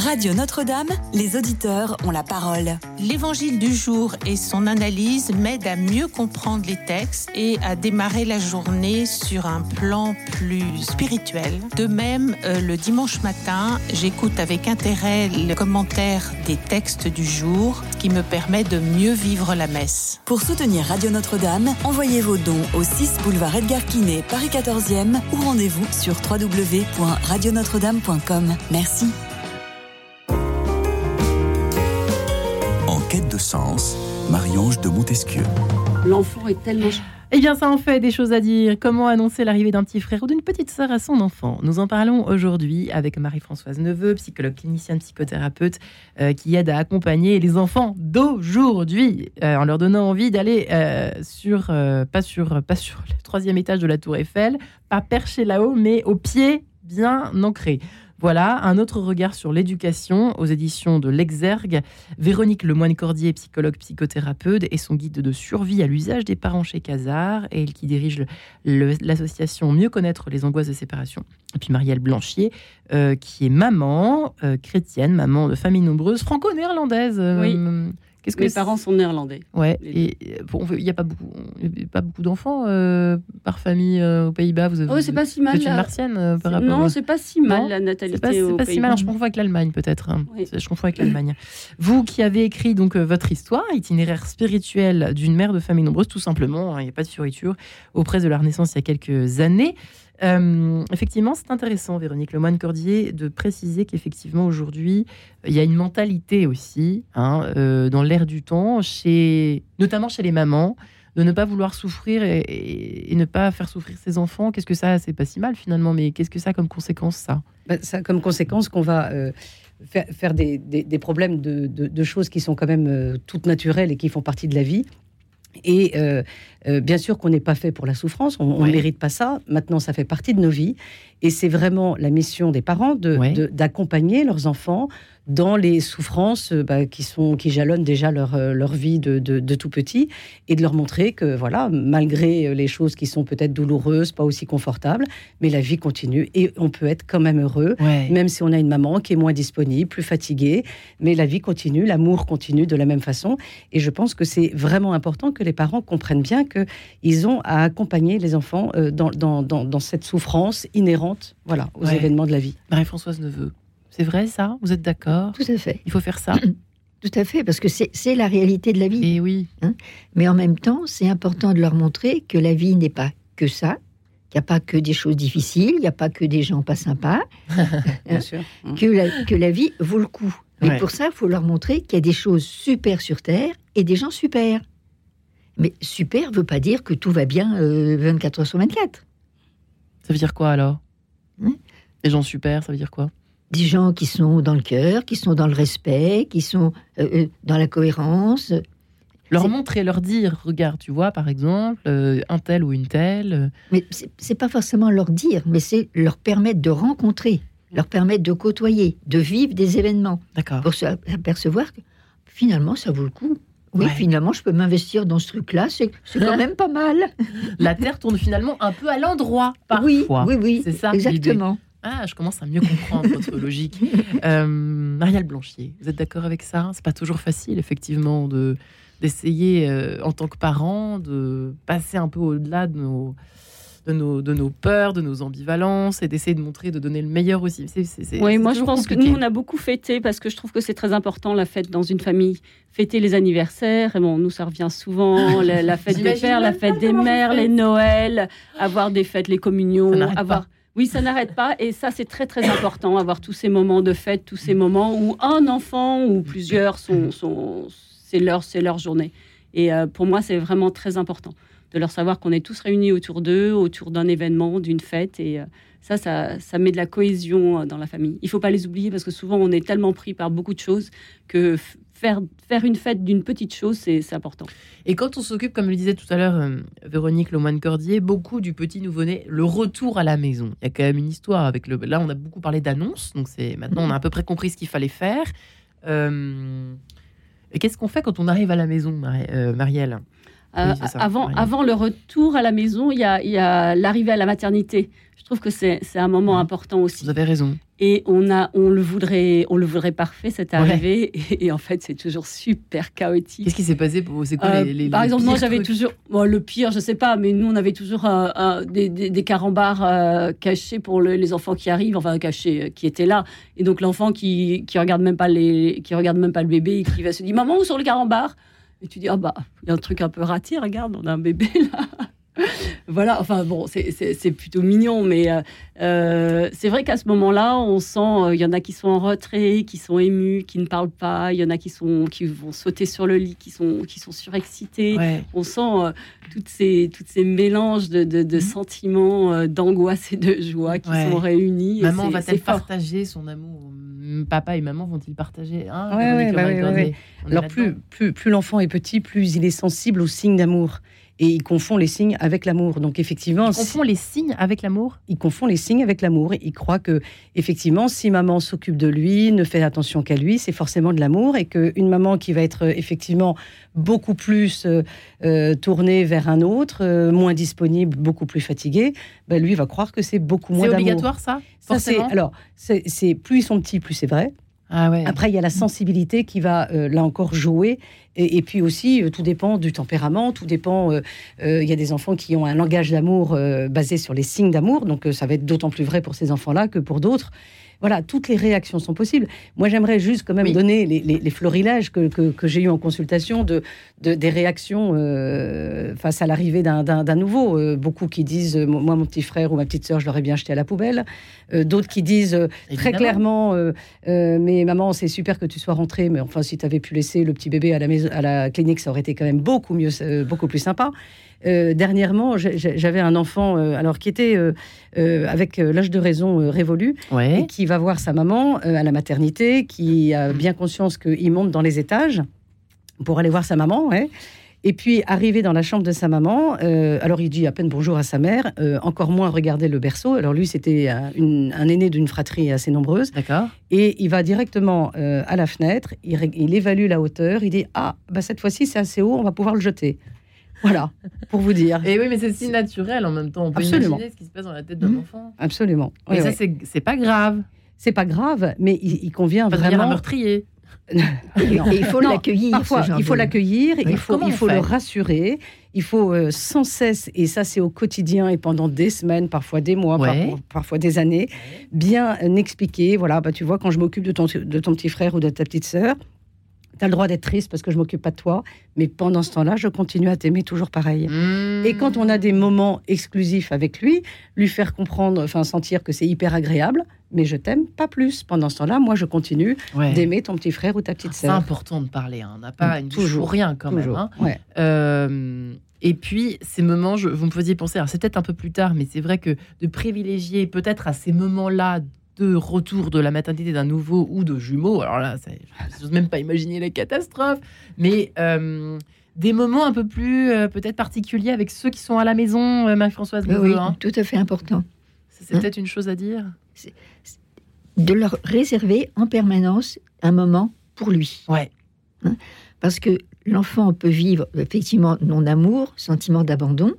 Radio Notre-Dame, les auditeurs ont la parole. L'évangile du jour et son analyse m'aident à mieux comprendre les textes et à démarrer la journée sur un plan plus spirituel. De même, euh, le dimanche matin, j'écoute avec intérêt le commentaire des textes du jour, ce qui me permet de mieux vivre la messe. Pour soutenir Radio Notre-Dame, envoyez vos dons au 6 boulevard Edgar Quinet, Paris 14e ou rendez-vous sur www.radionotre-dame.com. Merci. Sens, Marie-Ange de Montesquieu. L'enfant est tellement... Eh bien, ça en fait des choses à dire. Comment annoncer l'arrivée d'un petit frère ou d'une petite sœur à son enfant? Nous en parlons aujourd'hui avec Marie-Françoise Neveu, psychologue clinicienne, psychothérapeute, euh, qui aide à accompagner les enfants d'aujourd'hui euh, en leur donnant envie d'aller euh, sur, euh, pas sur, pas sur le troisième étage de la Tour Eiffel, pas perché là-haut, mais au pied bien ancré. Voilà, un autre regard sur l'éducation aux éditions de l'Exergue. Véronique Lemoine-Cordier, psychologue psychothérapeute, et son guide de survie à l'usage des parents chez Casar, et elle qui dirige l'association Mieux connaître les angoisses de séparation. Et puis Marielle Blanchier, euh, qui est maman euh, chrétienne, maman de famille nombreuse, franco-néerlandaise. euh, Oui. Qu'est-ce que c'est parents sont néerlandais. Ouais, Les et bon, il n'y a pas beaucoup, il y a pas beaucoup d'enfants euh, par famille euh, aux Pays-Bas. Vous, Oh, c'est pas si mal. êtes une martienne euh, par rapport Non, à- c'est pas si mal Non, la c'est natalité pas, c'est aux pas si mal, je confonds avec l'Allemagne peut-être. hein. Oui. Je confonds avec l'Allemagne. Vous qui avez écrit donc votre histoire, itinéraire spirituel d'une mère de famille nombreuse, tout simplement, hein, il n'y a pas de fioriture, auprès de la Renaissance il y a quelques années. Euh, effectivement, c'est intéressant, Véronique Lemoine-Cordier, de préciser qu'effectivement aujourd'hui, il y a une mentalité aussi, hein, euh, dans l'air du temps, notamment chez les mamans, de ne pas vouloir souffrir et, ne pas faire souffrir ses enfants. Qu'est-ce que ça, c'est pas si mal finalement, mais qu'est-ce que ça a comme conséquence, ça? Ben, ça comme conséquence qu'on va euh, faire, des, des- problèmes de, choses qui sont quand même toutes naturelles et qui font partie de la vie. Et euh, bien sûr qu'on n'est pas fait pour la souffrance, on ne Ouais. mérite pas ça. Maintenant, ça fait partie de nos vies. Et c'est vraiment la mission des parents de- Ouais. de- d'accompagner leurs enfants dans les souffrances euh, bah, qui, sont, qui jalonnent déjà leur, euh, leur vie de, de- de tout petit et de leur montrer que, voilà, malgré les choses qui sont peut-être douloureuses, pas aussi confortables, mais la vie continue et on peut être quand même heureux Ouais. même si on a une maman qui est moins disponible, plus fatiguée, mais la vie continue, l'amour continue de la même façon. Et je pense que c'est vraiment important que les parents comprennent bien qu'ils ont à accompagner les enfants euh, dans, dans, dans, dans cette souffrance inhérente voilà, aux Ouais. événements de la vie. Marie-Françoise Neveu, c'est vrai ça? Vous êtes d'accord? Tout à fait. Il faut faire ça? *clears throat* Tout à fait, parce que c'est la réalité de la vie. Et oui. Mais en même temps, c'est important de leur montrer que la vie n'est pas que ça, qu'il n'y a pas que des choses difficiles, il n'y a pas que des gens pas sympas, *laughs* Bien sûr. *laughs* Que la, que la vie vaut le coup. Mais Ouais. pour ça, il faut leur montrer qu'il y a des choses super sur Terre et des gens super. Mais super ne veut pas dire que tout va bien euh, 24 heures sur 24. Ça veut dire quoi alors? Hmm Les gens super, ça veut dire quoi? Des gens qui sont dans le cœur, qui sont dans le respect, qui sont euh, euh, dans la cohérence. Leur montrer, leur dire, regarde, tu vois, par exemple, euh, un tel ou une telle. Mais c'est c'est pas forcément leur dire, mais c'est leur permettre de rencontrer, leur permettre de côtoyer, de vivre des événements, D'accord. pour s'apercevoir que finalement ça vaut le coup. Oui, Ouais. finalement, je peux m'investir dans ce truc-là, c'est quand *laughs* même pas mal. La Terre tourne finalement un peu à l'endroit Oui, parfois. oui, oui, C'est ça, exactement. Ah, je commence à mieux comprendre votre logique. *laughs* Euh, Marielle Blanchier, vous êtes d'accord avec ça? C'est pas toujours facile, effectivement, de d'essayer euh, en tant que parent de passer un peu au-delà de nos, de nos de nos peurs, de nos ambivalences et d'essayer de montrer, de donner le meilleur aussi. Oui, moi je pense que nous on a beaucoup fêté parce que je trouve que c'est très important la fête dans une famille. Fêter les anniversaires, et bon, nous ça revient souvent, *laughs* la, la fête des pères, la fête des mères, les. Noëls, avoir des fêtes, les communions, avoir. Oui, ça n'arrête pas et ça c'est très très important, avoir tous ces moments de fête, tous ces moments où un enfant ou plusieurs sont, sont c'est leur c'est leur journée. Et euh, pour moi c'est vraiment très important de leur savoir qu'on est tous réunis autour d'eux, autour d'un événement, d'une fête et euh, ça, ça, ça met de la cohésion euh, dans la famille. Il faut pas les oublier parce que souvent on est tellement pris par beaucoup de choses que faire, faire une fête d'une petite chose, c'est important. Et quand on s'occupe, comme le disait tout à l'heure euh, Véronique Lemoine-Cordier, beaucoup du petit nouveau-né, le retour à la maison. Il y a quand même une histoire avec le. Là, on a beaucoup parlé d'annonces, donc c'est maintenant on a à peu près compris ce qu'il fallait faire. Euh, Qu'est-ce qu'on fait quand on arrive à la maison, Mari- Marielle? Euh, Oui, c'est ça, avant, le retour à la maison, il y a, l'arrivée à la maternité. Je trouve que c'est un moment important aussi. Vous avez raison. Et on, a, on, le voudrait, on le voudrait parfait, cette Ouais. arrivée. Et, et en fait, c'est toujours super chaotique. Qu'est-ce qui s'est passé pour vous? C'est quoi Euh, les, les- par les exemple, moi j'avais toujours bon, le pire, je sais pas, mais nous on avait toujours euh, des, des, des carambars euh, cachés pour le- les enfants qui arrivent, enfin cachés, qui étaient là. Et donc l'enfant qui qui regarde même pas les, qui regarde même pas le bébé, et qui va se dire maman où sont les carambars? Et tu dis ah bah il y a un truc un peu raté, regarde, on a un bébé là. *laughs* Voilà, enfin bon, c'est- plutôt mignon, mais euh, euh, c'est vrai qu'à ce moment-là, on sent, euh, il y en a qui sont en retrait, qui sont émus, qui ne parlent pas, il y en a qui sont, qui vont sauter sur le lit, qui sont, qui sont surexcités. Ouais. On sent euh, toutes ces, toutes ces mélanges de, de- de sentiments, euh, d'angoisse et de joie qui. Ouais. sont réunis. et Maman va-t-elle partager son amour? Hum, Papa et maman vont-ils partager? Hein, Ouais, bah Alors plus, plus, plus l'enfant est petit, plus il est sensible aux signes d'amour. Et il confond les signes avec l'amour. Donc effectivement, Il confond les signes avec l'amour? Il confond les signes avec l'amour. Il croit que effectivement, si maman s'occupe de lui, ne fait attention qu'à lui, c'est forcément de l'amour, et qu'une maman qui va être euh, effectivement beaucoup plus euh, euh, tournée vers un autre, euh, moins disponible, beaucoup plus fatiguée, ben, lui va croire que c'est beaucoup moins C'est d'amour. obligatoire ça Ça, c'est alors, c'est c'est- plus ils sont petits, plus c'est vrai. Ah. Après, il y a la sensibilité qui va, euh, là encore, jouer. Et, puis aussi, euh, tout dépend du tempérament, tout dépend... euh, Il y a des enfants qui ont un langage d'amour basé sur les signes d'amour, donc ça va être d'autant plus vrai pour ces enfants-là que pour d'autres. Voilà, toutes les réactions sont possibles. Moi, j'aimerais juste quand même Oui. donner les, les- les florilèges que, que- que j'ai eu en consultation de, de- des réactions euh, face à l'arrivée d'un- nouveau. Euh, beaucoup qui disent, euh, moi, mon petit frère ou ma petite sœur, je l'aurais bien jeté à la poubelle. D'autres qui disent très clairement, mais maman, c'est super que tu sois rentrée, mais enfin, si tu avais pu laisser le petit bébé à la, maison, à la clinique, ça aurait été quand même beaucoup mieux, beaucoup plus sympa. Euh, dernièrement, j'avais un enfant, euh, alors qui était euh, avec l'âge de raison révolu, et qui va voir sa maman à la maternité, qui a bien conscience qu'il monte dans les étages pour aller voir sa maman, ouais. Et puis, arrivé dans la chambre de sa maman, euh, alors il dit à peine bonjour à sa mère, euh, encore moins regarder le berceau. Alors lui, c'était un, aîné d'une fratrie assez nombreuse. D'accord. Et il va directement euh, à la fenêtre, il évalue la hauteur, il dit Ah, bah cette fois-ci c'est assez haut, on va pouvoir le jeter. Voilà, pour vous dire. Et oui, mais c'est si naturel en même temps. On peut Absolument. imaginer ce qui se passe dans la tête d'un Mhm. enfant. Absolument. Mais ça, c'est pas grave. C'est pas grave, mais il, il convient Pas un vraiment. meurtrier. *laughs* Et il faut l'accueillir. Parfois, il faut l'accueillir, il faut, il le rassurer, il faut euh, sans cesse, et ça c'est au quotidien et pendant des semaines, parfois des mois, Ouais. par- parfois des années, bien expliquer, voilà, bah, tu vois, quand je m'occupe de ton, de ton petit frère ou de ta petite sœur, tu as le droit d'être triste parce que je m'occupe pas de toi, mais pendant ce temps-là, je continue à t'aimer toujours pareil. Mmh. Et quand on a des moments exclusifs avec lui, lui faire comprendre, enfin sentir que c'est hyper agréable, mais je t'aime pas plus. Pendant ce temps-là, moi, je continue Ouais. d'aimer ton petit frère ou ta petite C'est sœur. important de parler. hein. On n'a pas une toujours, pour rien quand Toujours. même. hein. Ouais. Euh, et puis, ces moments, je, vous me faisiez penser, alors c'est peut-être un peu plus tard, mais c'est vrai que de privilégier peut-être à ces moments-là de retour de la maternité d'un nouveau ou de jumeaux, alors là, ça- je n'ose même pas imaginer la catastrophe, mais euh, des moments un peu plus euh, peut-être particuliers avec ceux qui sont à la maison, euh, Marie-Françoise Oui, hein. tout à fait important. C'est Hein peut-être une chose à dire. De leur réserver en permanence un moment pour lui. Ouais. Parce que l'enfant peut vivre effectivement non-amour, sentiment d'abandon,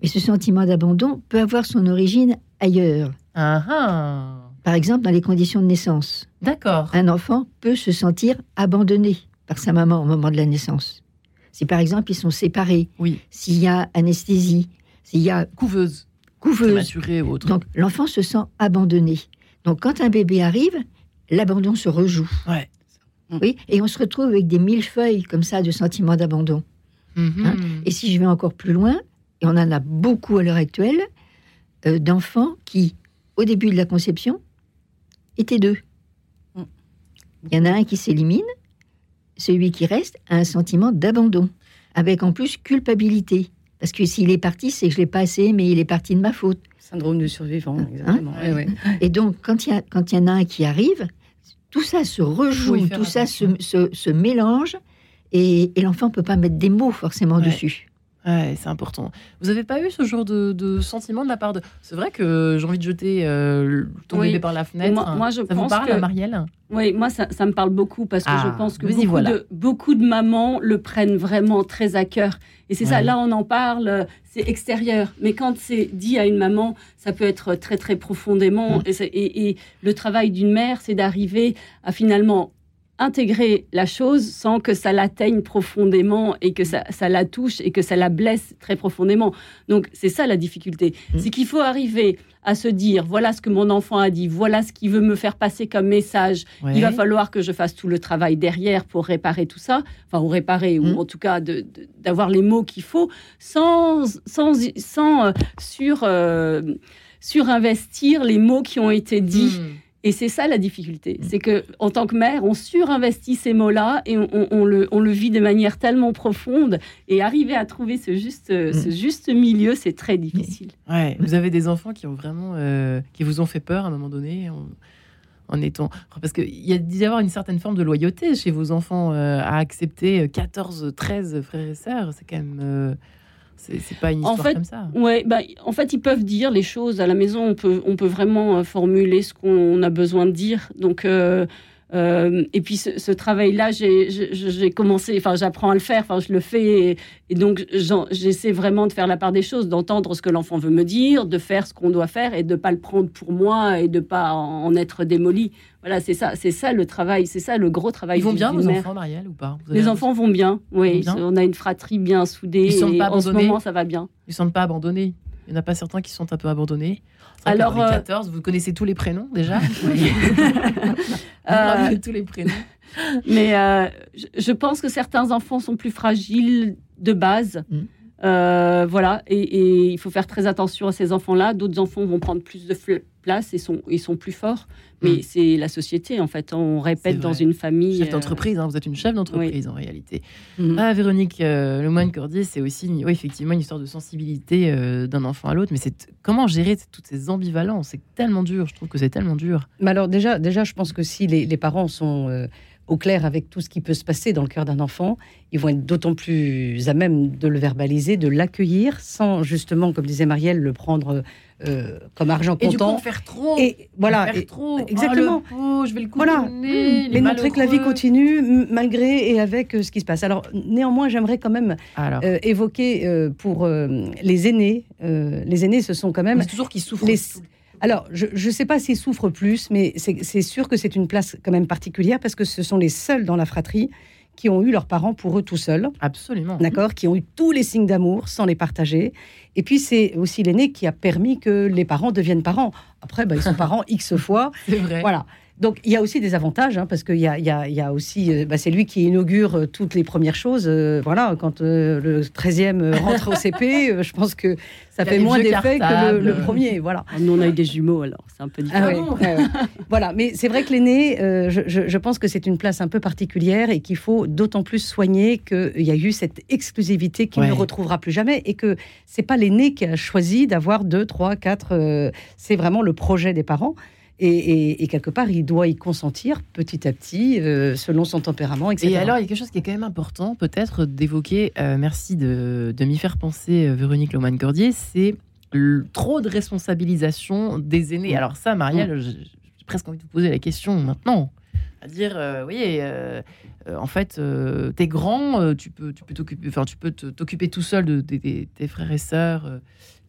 mais ce sentiment d'abandon peut avoir son origine ailleurs. Ah, ah. Par exemple, dans les conditions de naissance. D'accord. Un enfant peut se sentir abandonné par sa maman au moment de la naissance. Si par exemple ils sont séparés, Oui. s'il y a anesthésie, s'il y a Couveuse, couveuse, ou autre. donc l'enfant se sent abandonné. Donc quand un bébé arrive, l'abandon se rejoue. Ouais. Oui, et on se retrouve avec des millefeuilles comme ça de sentiments d'abandon. Mhm. Hein Et si je vais encore plus loin, et on en a beaucoup à l'heure actuelle, euh, d'enfants qui, au début de la conception, étaient deux. Mm. Il y en a un qui s'élimine, celui qui reste a un sentiment d'abandon, avec en plus culpabilité. Parce que s'il est parti, c'est que je l'ai pas assez aimé, il est parti de ma faute. Syndrome du survivant, Hein exactement. Ouais, ouais. Et donc, quand il y, y en a un qui arrive, tout ça se rejoue, tout ça se, se- se mélange, et, et l'enfant ne peut pas mettre des mots forcément Ouais. dessus. Ouais, c'est important. Vous avez pas eu ce genre de, de sentiment de la part de. C'est vrai que j'ai envie de jeter euh, ton Oui. bébé par la fenêtre. Moi- moi, je ça vous parle, que- Marielle? Oui, moi, ça, ça me parle beaucoup parce que Ah, je pense que beaucoup, voilà. de, beaucoup de mamans le prennent vraiment très à cœur. Et c'est ça, là, on en parle, c'est extérieur. Mais quand c'est dit à une maman, ça peut être très, très profondément. Mm. Et- et le travail d'une mère, c'est d'arriver à finalement intégrer la chose sans que ça l'atteigne profondément et que ça, ça la touche et que ça la blesse très profondément. Donc c'est ça la difficulté. Mm. C'est qu'il faut arriver à se dire, voilà ce que mon enfant a dit, voilà ce qu'il veut me faire passer comme message. Ouais. Il va falloir que je fasse tout le travail derrière pour réparer tout ça, enfin, ou réparer, ou en tout cas d'avoir les mots qu'il faut, sans, sans, sans euh, sur, euh, surinvestir les mots qui ont été dits. Mm. Et c'est ça la difficulté. C'est que en tant que mère, on surinvestit ces mots-là et on, on- on le, on le vit de manière tellement profonde. Et arriver à trouver ce juste, ce juste milieu, c'est très difficile. Ouais, vous avez des enfants qui ont vraiment, euh, qui vous ont fait peur à un moment donné en, en étant, parce qu'il y a d'y avoir une certaine forme de loyauté chez vos enfants euh, à accepter 14, 13 frères et sœurs. C'est quand même, euh, c'est pas une En fait, comme ça. Ouais, bah, en fait, ils peuvent dire les choses à la maison. On peut, on peut vraiment euh, formuler ce qu'on a besoin de dire. Donc, euh, euh, et puis ce, ce travail-là, j'ai commencé, enfin, j'apprends à le faire, enfin, je le fais, et, et donc j'essaie vraiment de faire la part des choses, d'entendre ce que l'enfant veut me dire, de faire ce qu'on doit faire, et de pas le prendre pour moi et de pas en, en être démoli. Voilà, c'est ça, c'est ça le travail, c'est ça le gros travail. Ils vont bien, vos mère. enfants, Marielle, ou pas? Les enfants vont bien, oui. Ils vont bien? On a une fratrie bien soudée. Ils sont et pas en ce abandonnés? moment, ça va bien. Ils ne sentent pas abandonnés? Il n'y en a pas certains qui sont un peu abandonnés. Alors, euh, 14, vous connaissez tous les prénoms déjà *laughs* *laughs* Euh, tous les prénoms *laughs* Mais euh, je, je pense que certains enfants sont plus fragiles de base. Mm. Euh, voilà, et, et il faut faire très attention à ces enfants-là. D'autres enfants vont prendre plus de place et sont, ils sont plus forts. Mais Mm. c'est la société, en fait. On répète dans une famille. Chef euh, d'entreprise, hein, vous êtes une chef d'entreprise en réalité. Mhm. Ah, Véronique euh, Lemoine-Cordier, c'est aussi oui, effectivement une histoire de sensibilité euh, d'un enfant à l'autre, mais c'est comment gérer toutes ces ambivalences? C'est tellement dur, je trouve que c'est tellement dur. Mais alors déjà, déjà, je pense que si les, les parents sont euh, au clair avec tout ce qui peut se passer dans le cœur d'un enfant, ils vont être d'autant plus à même de le verbaliser, de l'accueillir, sans justement, comme disait Marielle, le prendre euh, comme argent Et du coup, comptant. en faire trop Et voilà, faire et- trop. exactement. Oh, pauvre, je vais le Voilà, mais montrer que la vie continue malgré et avec euh, ce qui se passe. Alors néanmoins, j'aimerais quand même euh, évoquer pour les aînés. les aînés, ce sont quand même mais c'est toujours qu'ils souffrent. les- alors, je ne sais pas s'ils souffrent plus, mais c'est sûr que c'est une place quand même particulière parce que ce sont les seuls dans la fratrie qui ont eu leurs parents pour eux tout seuls, Absolument. d'accord, qui ont eu tous les signes d'amour sans les partager. Et puis c'est aussi l'aîné qui a permis que les parents deviennent parents. Après, bah, ils sont *laughs* parents x fois. C'est vrai. Voilà. Donc il y a aussi des avantages, hein, parce qu'il y y, a, il y a aussi, euh, bah, c'est lui qui inaugure euh, toutes les premières choses. euh, voilà, quand euh, le 13e rentre au CP, *laughs* euh, je pense que ça fait moins d'effet que le, premier. Voilà. Ah, Nous, on a eu des jumeaux, alors c'est un peu différent. Ah ouais, ouais, ouais. voilà, mais c'est vrai que l'aîné, euh, je, je- je pense que c'est une place un peu particulière et qu'il faut d'autant plus soigner qu'il y a eu cette exclusivité qu'il Ouais. ne retrouvera plus jamais et que c'est pas l'aîné qui a choisi d'avoir deux, trois, quatre. euh, c'est vraiment le projet des parents. Et, et- et quelque part, il doit y consentir petit à petit, euh, selon son tempérament, etc. Et alors, il y a quelque chose qui est quand même important, peut-être d'évoquer, euh, merci de, de m'y faire penser, euh, Véronique Loman-Cordier, c'est trop de responsabilisation des aînés. Alors ça, Marielle, j'ai j'ai presque envie de vous poser la question maintenant. À dire, euh, oui, euh, euh, en fait, t'es grand, tu peux tu peux t'occuper, enfin, tu peux t'occuper tout seul de, tes frères et sœurs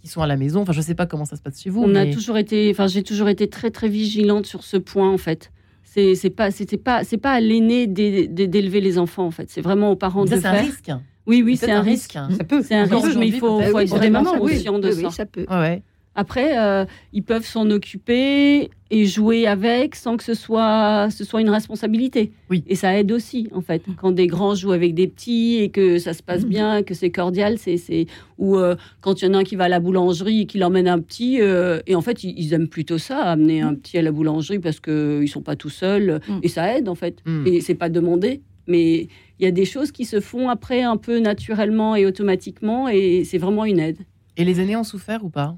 qui sont à la maison. Enfin, je sais pas comment ça se passe chez vous. On a mais- toujours été, enfin, j'ai toujours été très très vigilante sur ce point en fait. C'est c'est pas, c'était pas, c'est pas à l'aîné d'é- d'é- d'élever les enfants en fait. C'est vraiment aux parents Ça, de c'est un faire. risque. Oui, oui, C'est c'est un risque. ça peut. C'est un risque, mais il faut, faut être vraiment conscient de ça. oui, ça peut. Ouais. Après, euh, ils peuvent s'en occuper et jouer avec sans que ce soit, ce soit une responsabilité. Oui. Et ça aide aussi, en fait. Quand des grands jouent avec des petits et que ça se passe bien, que c'est cordial, c'est, c'est... ou euh, quand il y en a un qui va à la boulangerie et qui l'emmène un petit, euh, et en fait, ils, ils aiment plutôt ça, amener un petit à la boulangerie parce qu'ils ne sont pas tout seuls, Mm. et ça aide, en fait. Mm. Et c'est pas demandé, mais il y a des choses qui se font après un peu naturellement et automatiquement, et c'est vraiment une aide. Et les aînés ont souffert ou pas?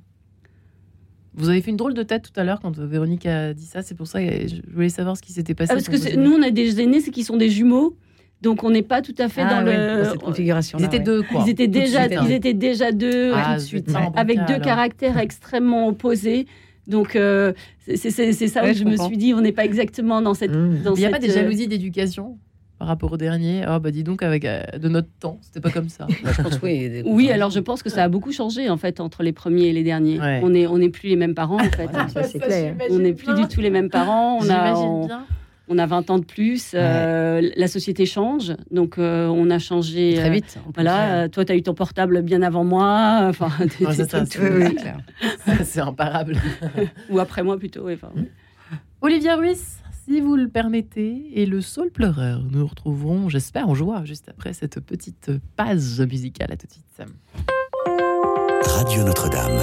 Vous avez fait une drôle de tête tout à l'heure quand Véronique a dit ça. C'est pour ça que je voulais savoir ce qui s'était passé. Ah, parce que nous, on a des aînés, c'est qui sont des jumeaux. Donc on n'est pas tout à fait Ah dans le. dans cette configuration. Ils étaient deux, quoi. Ils étaient Tout déjà, suite, hein. ils étaient déjà deux, Ah, tout de suite, avec cas, deux alors. caractères *laughs* extrêmement opposés. Donc euh, c'est ça Ouais, où je je me suis dit, on n'est pas exactement dans cette. Mmh. Il n'y a pas des euh, jalousies d'éducation par rapport au dernier Ah bah dis donc, avec euh, de notre temps, c'était pas comme ça. *laughs* Bah, je pense oui. alors je pense que ça a beaucoup changé en fait entre les premiers et les derniers. Ouais. On est on n'est plus les mêmes parents en *laughs* fait. Ça, c'est clair. On n'est plus du tout les mêmes parents. On a, on, bien. on a 20 ans de plus. euh, la société change. Donc, euh, on a changé. Très vite. Voilà, euh, toi, tu as eu ton portable bien avant moi. *laughs* Enfin, Ouais, c'est imparable. ou après moi plutôt. enfin. Olivier Ruiz, si vous le permettez, et le Saul pleureur. Nous nous retrouverons, j'espère, en joie, juste après cette petite pause musicale. À tout de suite, Sam. Radio Notre-Dame.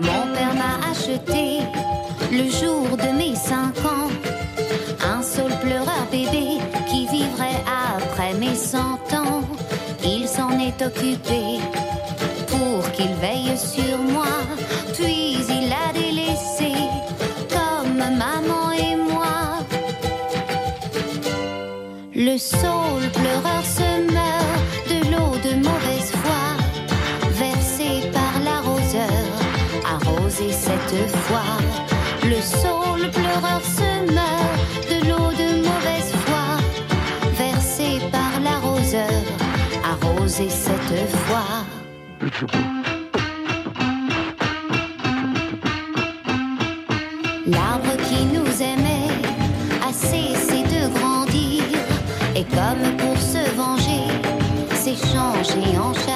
Mon père m'a acheté le jour de mes cinq ans un saule pleureur bébé qui vivrait après mes cent ans. Il s'en est occupé qu'il veille sur moi, puis il a délaissé comme maman et moi. Le saule pleureur se meurt de l'eau de mauvaise foi versé par l'arroseur, arrosé cette fois. Le saule pleureur se meurt de l'eau de mauvaise foi, versé par l'arroseur, arrosé cette fois. Changé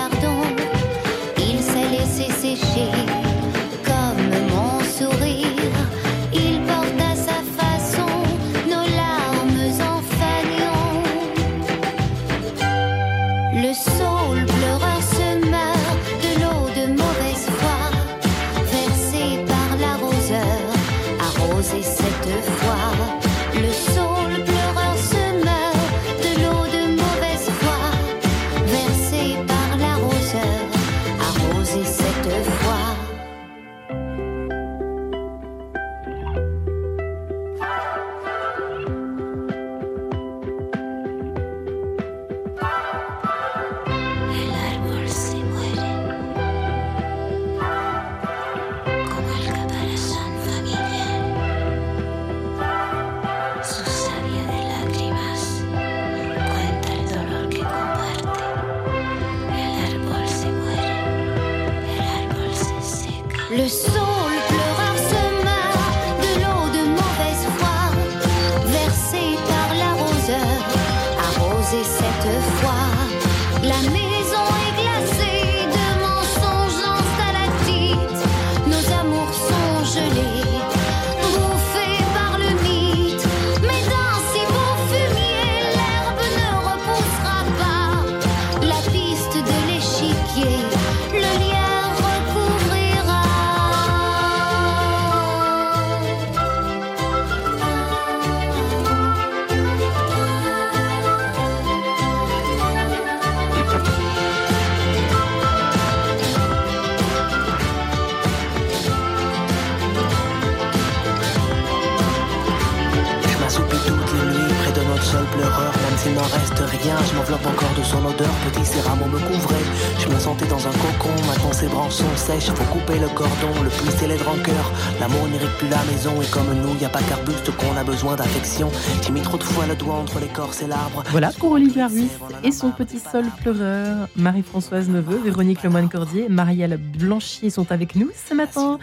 s'il n'en reste rien. Je m'enveloppe encore de son odeur, petit ses me couvraient. Je me sentais dans un cocon, maintenant ses branches sont sèches. Faut couper le cordon, le plus célèbre en cœur. L'amour n'irrigue plus la maison, et comme nous, y a pas qu'arbuste qu'on a besoin d'affection. J'ai mis trop de fois le doigt entre l'écorce et l'arbre. Voilà pour Olivier Ruiz et son petit sol pleureur. Marie-Françoise Neveu, Véronique Lemoine-Cordier, Marielle Blanchier sont avec nous ce matin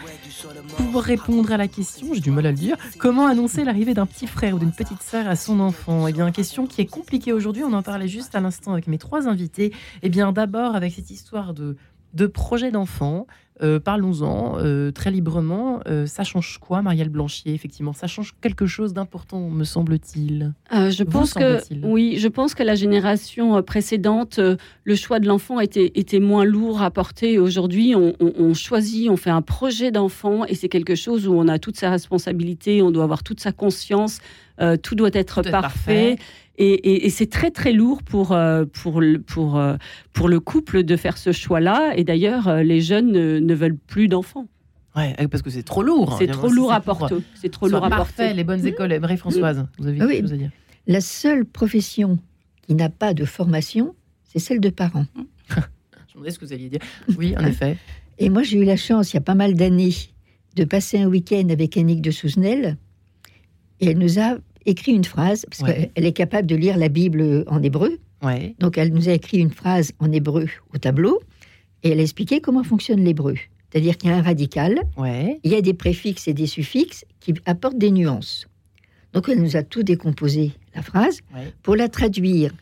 pour répondre à la question, j'ai du mal à le dire, comment annoncer l'arrivée d'un petit frère ou d'une petite sœur à son enfant? Eh bien, question qui est compliquée aujourd'hui, on en parlait juste à l'instant avec mes trois invités. Eh bien, d'abord avec cette histoire de, de projet d'enfant, euh, parlons-en euh, très librement. Euh, ça change quoi, Marielle Blanchier Effectivement, ça change quelque chose d'important, me semble-t-il? Je Vous pense que oui, je pense que la génération précédente, le choix de l'enfant était, était moins lourd à porter. Aujourd'hui, on, on- on choisit, on fait un projet d'enfant et c'est quelque chose où on a toutes ses responsabilités, on doit avoir toute sa conscience, tout doit être Tout parfait. Et, et- et c'est très très lourd pour, euh, pour, euh, pour le couple de faire ce choix-là. Et d'ailleurs, euh, les jeunes ne, ne veulent plus d'enfants. Ouais, euh, parce que c'est trop lourd. C'est hein. trop Si lourd à porter. C'est trop lourd à parfait, porter. les bonnes écoles. Marie-Françoise, vous avez Ah oui. chose à dire? La seule profession qui n'a pas de formation, c'est celle de parents. *laughs* Je me demandais ce que vous alliez dire. Oui, en *laughs* effet. Et moi, j'ai eu la chance, il y a pas mal d'années, de passer un week-end avec Annick de Souzenel. Et elle nous a écrit une phrase, parce Ouais. qu'elle est capable de lire la Bible en hébreu. Ouais. Donc, elle nous a écrit une phrase en hébreu au tableau. Et elle a expliqué comment fonctionne l'hébreu. C'est-à-dire qu'il y a un radical, Ouais. il y a des préfixes et des suffixes qui apportent des nuances. Donc, elle nous a tout décomposé, la phrase. Ouais. Pour la traduire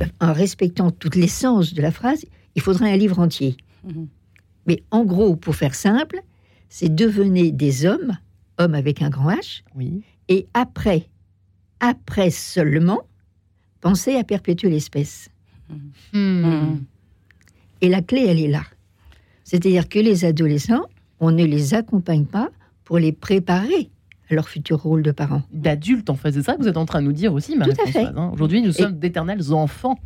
euh, en respectant toute l'essence de la phrase, il faudrait un livre entier. Mhm. Mais en gros, pour faire simple, c'est devenez des hommes, hommes avec un grand H, Oui. Et après, après seulement, pensez à perpétuer l'espèce. Hmm. Et la clé, elle est là. C'est-à-dire que les adolescents, on ne les accompagne pas pour les préparer à leur futur rôle de parents. D'adultes, en fait. C'est ça que vous êtes en train de nous dire aussi, à fait. Marie-Françoise. hein. Aujourd'hui, nous Et- sommes d'éternels enfants.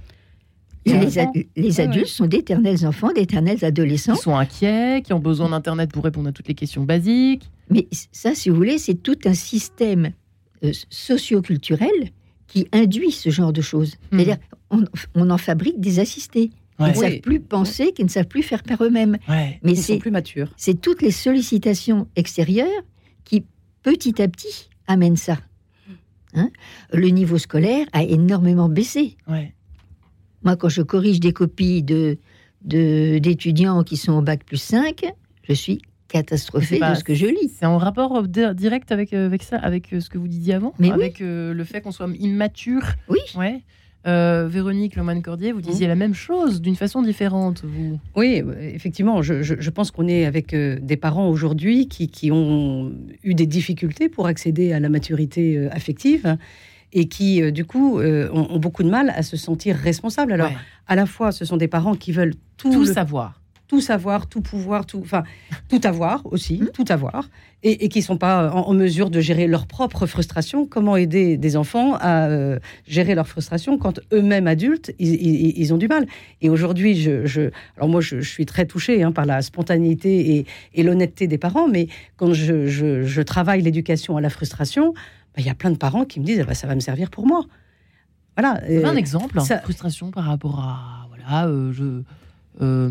Les, ad- les Ouais, adultes ouais. sont d'éternels enfants, d'éternels adolescents. qui sont inquiets, qui ont besoin d'Internet pour répondre à toutes les questions basiques. Mais ça, si vous voulez, c'est tout un système euh, socioculturel qui induit ce genre de choses. Hmm. C'est-à-dire, on, on en fabrique des assistés. Qui Ouais. ne savent plus penser, qui ne savent plus faire par eux-mêmes. Ouais. Mais Ils sont c'est plus matures. c'est toutes les sollicitations extérieures qui, petit à petit, amènent ça. Hein? Le niveau scolaire a énormément baissé. Ouais. Moi, quand je corrige des copies de de- d'étudiants qui sont au bac plus 5, je suis catastrophée pas- de ce que je lis. C'est en rapport di- direct avec, euh, avec ça, avec euh, ce que vous disiez avant Mais oui. Avec euh, le fait qu'on soit immature Oui. Ouais. Euh, Véronique Loman-Cordier, vous disiez la même chose d'une façon différente, vous. Oui, effectivement, je, je- je pense qu'on est avec euh, des parents aujourd'hui qui, qui ont eu des difficultés pour accéder à la maturité euh, affective et qui, euh, du coup, euh, ont, ont beaucoup de mal à se sentir responsables. Alors, Ouais. à la fois, ce sont des parents qui veulent tout, Tout le- savoir. tout savoir, tout pouvoir, tout, enfin, tout avoir aussi, Mmh. tout avoir, et, et qui sont pas en, en mesure de gérer leurs propres frustrations. Comment aider des enfants à euh, gérer leurs frustrations quand eux-mêmes adultes, ils, ils- ils ont du mal? Et aujourd'hui, je, je- alors moi, je, je suis très touchée hein, par la spontanéité et, et l'honnêteté des parents, mais quand je travaille l'éducation à la frustration, bah, il y a plein de parents qui me disent, ah bah, ça va me servir pour moi. Voilà. Euh, un exemple, hein, ça- frustration par rapport à voilà, euh, je, euh,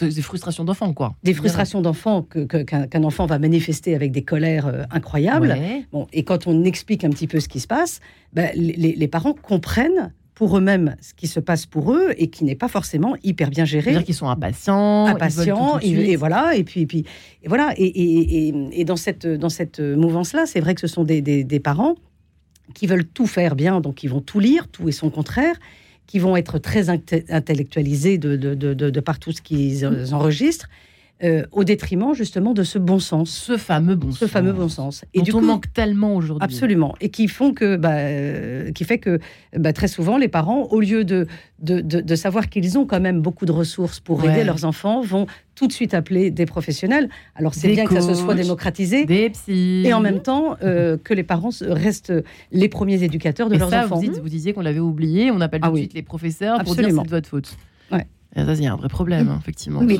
des frustrations d'enfants, quoi. des frustrations d'enfants que- qu'un qu'un enfant va manifester avec des colères euh, incroyables. Ouais. Bon, et quand on explique un petit peu ce qui se passe, ben, les, les parents comprennent pour eux-mêmes ce qui se passe pour eux et qui n'est pas forcément hyper bien géré. C'est-à-dire qu'ils sont impatients, impatients, ils tout, tout et, voilà, et puis, et puis et voilà, et, et- et- dans cette dans cette mouvance-là, c'est vrai que ce sont des, des- des parents qui veulent tout faire bien, donc ils vont tout lire, tout et son contraire, qui vont être très inte- intellectualisés de, de, de, de- de par tout ce qu'ils enregistrent, euh, au détriment justement de ce bon sens, Ce fameux bon ce sens. fameux bon sens. Et dont on manque tellement aujourd'hui. Absolument. Et qui font que, bah, euh, qui fait que bah, très souvent, les parents, au lieu de, de, de- de savoir qu'ils ont quand même beaucoup de ressources pour Ouais. aider leurs enfants, vont tout de suite appeler des professionnels. Alors c'est bien que ça se soit démocratisé. Des psys. Et en même temps, euh, que les parents restent les premiers éducateurs de Et leurs ça, enfants. Vous, dites- vous disiez qu'on l'avait oublié, on appelle Ah tout de oui. suite les professeurs pour dire Absolument. c'est de votre faute. Ouais. Et ça, il y a un vrai problème, hein, effectivement. Mais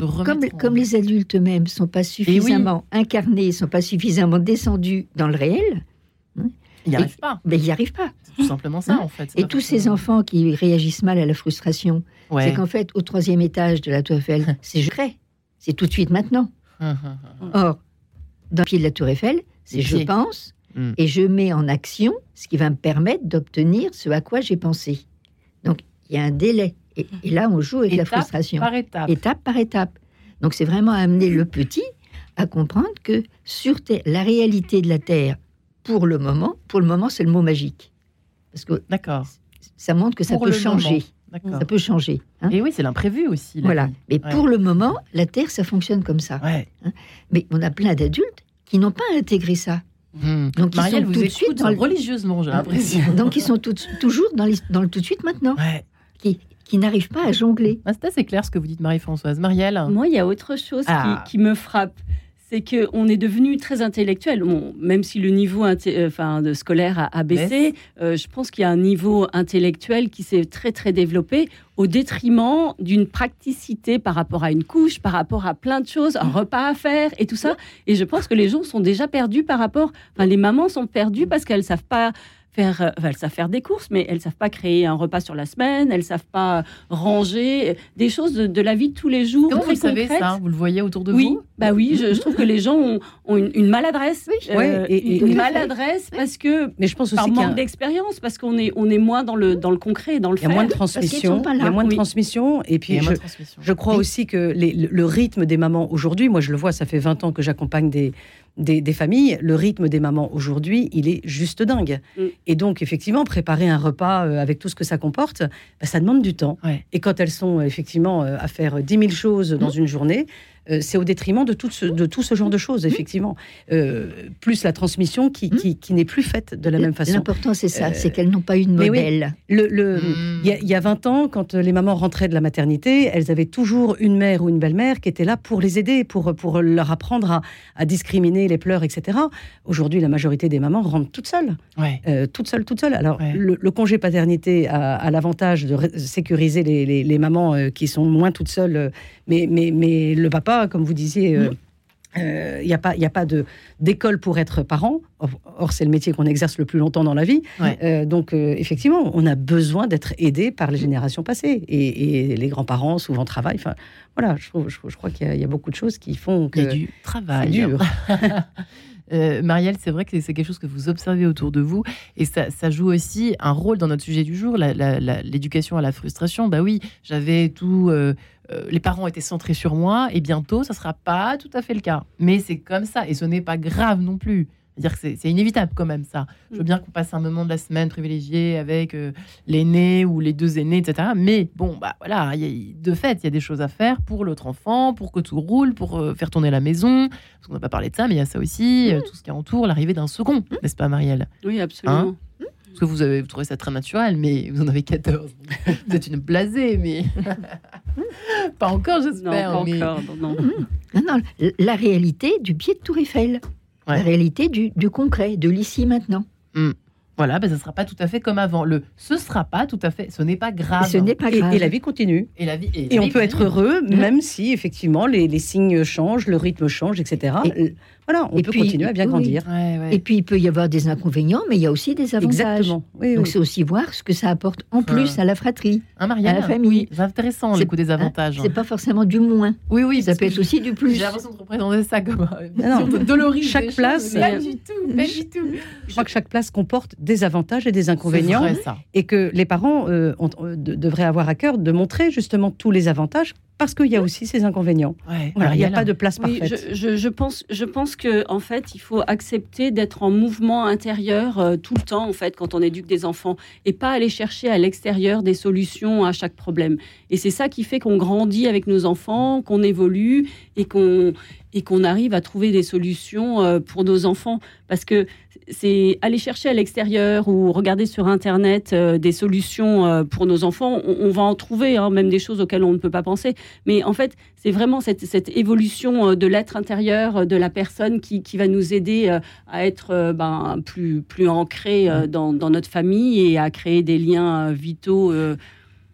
comme, les adultes eux-mêmes ne sont pas suffisamment incarnés, ne sont pas suffisamment descendus dans le réel, Il n'y et- arrive pas. ben, ils n'y arrivent pas. C'est tout simplement ça, Hein en fait. Et tous ces enfants qui réagissent mal à la frustration, Ouais. c'est qu'en fait, au troisième étage de la Tour Eiffel, *laughs* c'est je crée. C'est tout de suite maintenant. Hum, hum, hum. Or, dans le pied de la Tour Eiffel, c'est je pieds. pense Mm. et je mets en action ce qui va me permettre d'obtenir ce à quoi j'ai pensé. Donc, il y a un délai. Et, et là, on joue avec la Étape frustration. Par étape. étape par étape. Donc c'est vraiment amener le petit à comprendre que sur Terre- la réalité de la Terre, pour le moment, pour le moment, c'est le mot magique. Parce que D'accord. ça montre que ça Pour peut changer. Ça peut changer. hein. Et oui, c'est l'imprévu aussi. Voilà. Mais Ouais. pour le moment, la Terre, ça fonctionne comme ça. Ouais. Mais on a plein d'adultes qui n'ont pas intégré ça. Hum. Donc, ils sont vous tout de suite dans le- religieusement, j'ai *laughs* l'impression. Donc ils sont tout- toujours dans, les- dans le tout de suite maintenant, Ouais. qui, qui n'arrivent pas à jongler. Ah, c'est assez clair ce que vous dites, Marie-Françoise. Marielle Moi, il y a autre chose Ah. qui, qui me frappe. c'est que on est devenu très intellectuel. Bon, même si le niveau euh, enfin, de scolaire a, a baissé, euh, je pense qu'il y a un niveau intellectuel qui s'est très très développé au détriment d'une praticité par rapport à une couche, par rapport à plein de choses, un repas à faire et tout ça. Et je pense que les gens sont déjà perdus par rapport. Enfin, les mamans sont perdues parce qu'elles savent pas faire, euh, enfin, elles savent faire des courses, mais elles savent pas créer un repas sur la semaine, elles savent pas ranger, euh, des choses de, de la vie de tous les jours. Comment vous savez ça Vous le voyez autour de Oui, vous bah oui, je, je trouve que les gens ont, ont une, une maladresse, euh, Ouais, et- et- une et- maladresse parce que Mais je pense aussi par a- manque d'expérience, parce qu'on est on est moins dans le dans le concret, dans le Il y a faire. moins de transmission. Il y a moins de transmission. Et Il puis, y a moins je, de transmission. je crois aussi que les- le, le rythme des mamans aujourd'hui, moi je le vois, ça fait 20 ans que j'accompagne des, des, des familles, le rythme des mamans aujourd'hui, il est juste dingue. Mm. Et donc, effectivement, préparer un repas euh, avec tout ce que ça comporte, bah, ça demande du temps. Et quand elles sont euh, effectivement euh, à faire 10 000 choses dans une journée, euh, c'est au détriment de tout ce, de tout ce genre de choses, effectivement. Euh, plus la transmission qui, qui, qui n'est plus faite de la même façon. L'important, c'est ça, Euh, c'est qu'elles n'ont pas eu de oui, modèle. le- le- Il y, a- il y a 20 ans, quand les mamans rentraient de la maternité, elles avaient toujours une mère ou une belle-mère qui était là pour les aider, pour, pour leur apprendre à, à discriminer les pleurs, etc. Aujourd'hui, la majorité des mamans rentrent toutes seules. Euh, toutes seules, toutes seules. Alors, le, le congé paternité a, a l'avantage de sécuriser les, les- les mamans euh, qui sont moins toutes seules. Mais, mais, mais le papa, comme vous disiez, euh, euh, il n'y a pas, il y a pas de d'école pour être parent. Or, c'est le métier qu'on exerce le plus longtemps dans la vie. Euh, donc, euh, effectivement, on a besoin d'être aidé par les générations passées. Et, et les grands-parents souvent travaillent. Enfin, voilà, je, trouve- je, je crois qu'il y, a- il y a beaucoup de choses qui font que Il y a du travail. c'est dur. *laughs* Euh, Marielle, c'est vrai que c'est quelque chose que vous observez autour de vous et ça, joue aussi un rôle dans notre sujet du jour, l'éducation à la frustration. Bah oui, j'avais tout. euh, euh, les parents étaient centrés sur moi et bientôt, ça sera pas tout à fait le cas. Mais c'est comme ça et ce n'est pas grave non plus. C'est-à-dire que c'est- c'est inévitable quand même ça. Je veux bien qu'on passe un moment de la semaine privilégié avec euh, l'aîné ou les deux aînés, etc. Mais bon, bah voilà, il y a- de fait, il y a des choses à faire pour l'autre enfant, pour que tout roule, pour euh, faire tourner la maison. Parce qu'on n'a pas parlé de ça, mais il y a ça aussi, euh, tout ce qui entoure l'arrivée d'un second, n'est-ce pas, Marielle? Oui, absolument. Hein? Parce que vous avez vous trouvez ça très naturel, mais vous en avez 14. *laughs* vous êtes une blasée, mais *laughs* pas encore, j'espère. Non, pas mais- encore, non, non. Non, non, la réalité du pied de Tour Eiffel. La réalité du, du concret, de l'ici maintenant. Hmm. Voilà, ben, ça sera pas tout à fait comme avant. Le ce sera pas tout à fait, ce n'est pas grave. Ce n'est pas Et, grave. et la vie continue. Et la vie et, on peut être heureux, même si effectivement les, les signes changent, le rythme change, etc. Euh, voilà, on Et peut puis, continuer à bien oui. grandir. Et puis, il peut y avoir des inconvénients, mais il y a aussi des avantages. Exactement. Oui, Donc, oui. c'est aussi voir ce que ça apporte en plus à la fratrie, Hein, Marielle à la famille. C'est intéressant, le C'est- coup des hein, avantages. C'est pas forcément du moins. Oui, oui. Ça peut être aussi du plus. J'ai l'impression de représenter ça comme euh, Non, sorte de doloriste chaque place, euh, du tout, pas du tout. Je crois que chaque place comporte des avantages et des inconvénients. vrai, ça. Et que les parents euh, ont- euh, de- devraient avoir à cœur de montrer justement tous les avantages parce qu'il y a aussi ces inconvénients. Ouais. Voilà, il n'y a pas de place Oui, parfaite. je, je- je pense, je pense que en fait, il faut accepter d'être en mouvement intérieur euh, tout le temps, en fait, quand on éduque des enfants, et pas aller chercher à l'extérieur des solutions à chaque problème. Et c'est ça qui fait qu'on grandit avec nos enfants, qu'on évolue et qu'on et qu'on arrive à trouver des solutions euh, pour nos enfants, parce que c'est aller chercher à l'extérieur ou regarder sur Internet euh, des solutions euh, pour nos enfants. On, on va en trouver, hein, même des choses auxquelles on ne peut pas penser. Mais en fait, c'est vraiment cette, cette évolution euh, de l'être intérieur, de la personne qui, qui va nous aider à être ben, plus, plus ancré euh, dans, dans notre famille et à créer des liens vitaux.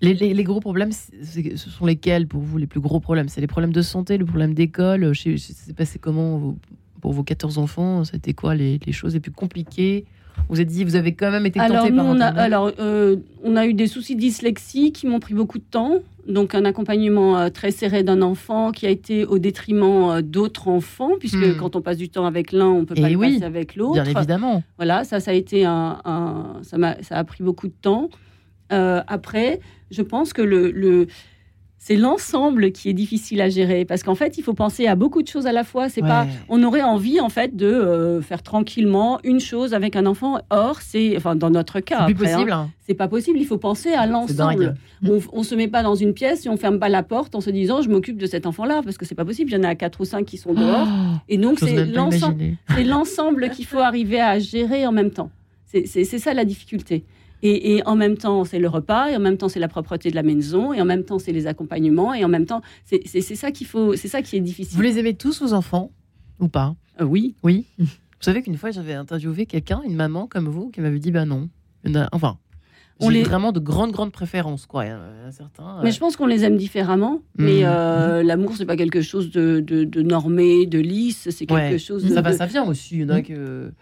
Les, les- les gros problèmes, c'est- c'est- ce sont lesquels pour vous les plus gros problèmes? C'est les problèmes de santé, le problème d'école? Je sais- je sais- C'est passé comment vous- pour vos 14 enfants C'était quoi les, les choses les plus compliquées? Vous avez dit, vous avez quand même été tenté Alors, nous, par on a, alors euh, on a eu des soucis de dyslexie qui m'ont pris beaucoup de temps. Donc, un accompagnement euh, très serré d'un enfant qui a été au détriment euh, d'autres enfants, puisque Hmm. quand on passe du temps avec l'un, on peut Eh pas le oui, passer avec l'autre. bien évidemment. Voilà, ça, ça a été un, un- ça, m'a- ça a pris beaucoup de temps. Après, je pense que le, le- c'est l'ensemble qui est difficile à gérer parce qu'en fait, il faut penser à beaucoup de choses à la fois. C'est pas, on aurait envie en fait de euh, faire tranquillement une chose avec un enfant. Or, c'est, enfin, dans notre cas, C'est possible, hein, hein. c'est pas possible. Il faut penser à l'ensemble. On, on se met pas dans une pièce et on ferme pas la porte en se disant je m'occupe de cet enfant-là parce que c'est pas possible. Il y en a quatre ou cinq qui sont dehors. Oh, et donc c'est l'ensemble, c'est l'ensemble qu'il faut arriver à gérer en même temps. C'est ça la difficulté. Et, et en même temps, c'est le repas, et en même temps, c'est la propreté de la maison, et en même temps, c'est les accompagnements, et en même temps, c'est ça qu'il faut, c'est ça qui est difficile. Vous les aimez tous, vos enfants Ou pas? Euh, Oui. Oui. *laughs* Vous savez qu'une fois, j'avais interviewé quelqu'un, une maman comme vous, qui m'avait dit bah non. Enfin, On les- vraiment de grandes, grandes préférences, quoi. Certains. Mais euh, je pense qu'on les aime différemment. Mais Mhm. euh, l'amour, c'est pas quelque chose de, de, de normé, de lisse. C'est quelque ouais. chose de. Ça va, ça vient aussi. Il y en a que.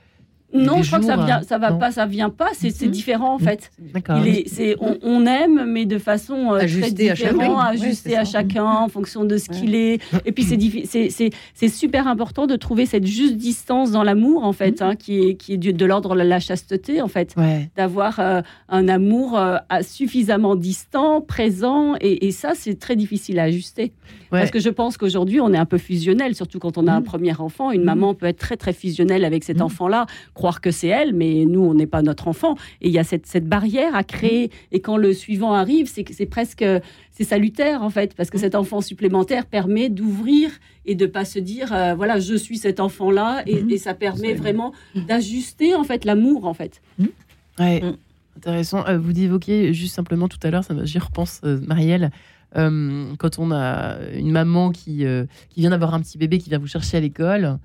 Non, je crois que ça vient, euh, ça va non. pas, ça vient pas. C'est c'est différent en fait. D'accord. C'est, on, on aime, mais de façon euh, très différente, chacun. Ouais, ajusté c'est à chacun en fonction de ce qu'il est. Et puis c'est, super important de trouver cette juste distance dans l'amour en fait, hein, qui est qui est du- de l'ordre de la chasteté en fait, Ouais. d'avoir euh, un amour euh, suffisamment distant, présent, et, et ça c'est très difficile à ajuster. Ouais. Parce que je pense qu'aujourd'hui on est un peu fusionnel, surtout quand on a un premier enfant. Une maman peut être très très fusionnelle avec cet enfant-là, croire que c'est elle, mais nous on n'est pas notre enfant. Et il y a cette, cette barrière à créer. Et quand le suivant arrive, c'est que c'est presque c'est salutaire en fait, parce que cet enfant supplémentaire permet d'ouvrir et de pas se dire euh, voilà je suis cet enfant-là, et, et ça permet vraiment d'ajuster en fait l'amour en fait. Ouais. Mm. Intéressant. Euh, vous évoquiez juste simplement tout à l'heure, j'y repense, euh, Marielle, quand on a une maman qui, qui vient d'avoir un petit bébé qui vient vous chercher à l'école.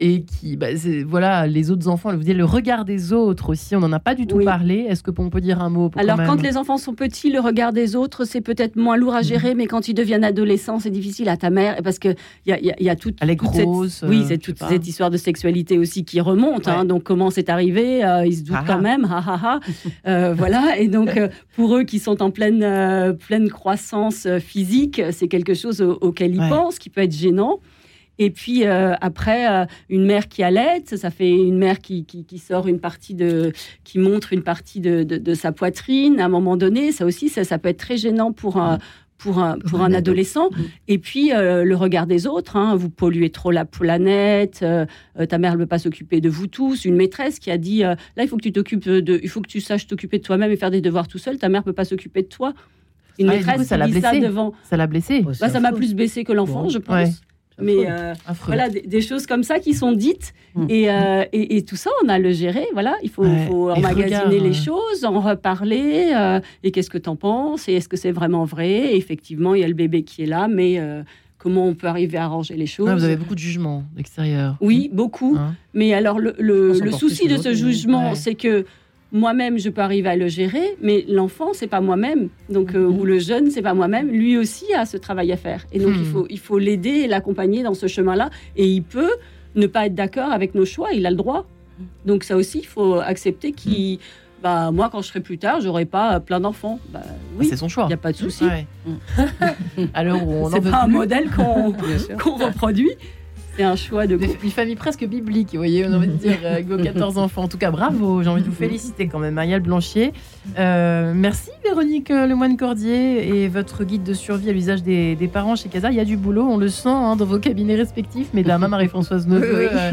Et qui, bah, voilà, les autres enfants, vous dites le regard des autres aussi, on n'en a pas du tout Oui. parlé. Est-ce que on peut dire un mot pour Alors, quand, les enfants sont petits, le regard des autres, c'est peut-être moins lourd à gérer, mais quand ils deviennent adolescents, c'est difficile à ta mère, parce que il y a, y a- il y a toute, Elle est toute cette- oui, euh, c'est toute pas. cette histoire de sexualité aussi qui remonte. hein. donc, comment c'est arrivé euh, Ils se doutent Ah quand ah. même. ha, ha, ha. *laughs* Euh, voilà. Et donc, euh, pour eux qui sont en pleine, euh, pleine croissance euh, physique, c'est quelque chose au- auquel ils Ouais. pensent, qui peut être gênant. Et puis euh, après, euh, une mère qui allait, ça fait une mère qui, qui, qui sort une partie de, qui montre une partie de, de, de sa poitrine. À un moment donné, ça aussi, ça, ça peut être très gênant pour un, pour un, pour un adolescent. Et puis euh, le regard des autres. hein, vous polluez trop la planète. ta mère ne peut pas s'occuper de vous tous. Une maîtresse qui a dit euh, là, il faut que tu t'occupes de, il faut que tu saches t'occuper de toi-même et faire des devoirs tout seul. Ta mère peut pas s'occuper de toi. Une Ah, maîtresse coup, ça qui dit ça blessé. devant. Ça l'a blessé. Bah, ça m'a plus baissé que l'enfant, Bon. je pense. Ouais. Mais euh, voilà, des, des choses comme ça qui sont dites. Et, euh, et, et tout ça, on a le gérer. Voilà, il faut, Ouais. faut Et emmagasiner les choses, en reparler. euh, et qu'est-ce que tu en penses Et est-ce que c'est vraiment vrai? Et Effectivement, il y a le bébé qui est là, mais comment on peut arriver à arranger les choses Ouais, vous avez beaucoup de jugements d'extérieur. Oui, beaucoup. Hein? Mais alors, le, le- souci de ce jugement, Ouais. c'est que moi-même, je peux arriver à le gérer, mais l'enfant, c'est pas moi-même. Donc, euh, ou le jeune, c'est pas moi-même. Lui aussi a ce travail à faire. Et donc, il faut, il faut l'aider et l'accompagner dans ce chemin-là. Et il peut ne pas être d'accord avec nos choix. Il a le droit. Donc, ça aussi, il faut accepter qu'il. Bah, moi, quand je serai plus tard, j'aurai pas plein d'enfants. Bah, oui, C'est son choix. Il n'y a pas de souci. *laughs* Ouais. Alors, on C'est pas un modèle qu'on *laughs* qu'on reproduit. C'est un choix de Une famille presque biblique, vous voyez, on a envie de dire, avec vos 14 enfants. En tout cas, bravo, j'ai envie de vous féliciter quand même, Marielle Blanchier. Euh, merci Véronique euh, Lemoine-Cordier et votre guide de survie à l'usage des, des parents chez Casa. Il y a du boulot, on le sent hein, dans vos cabinets respectifs, mesdames, hein, *laughs* Marie-Françoise Neveu euh,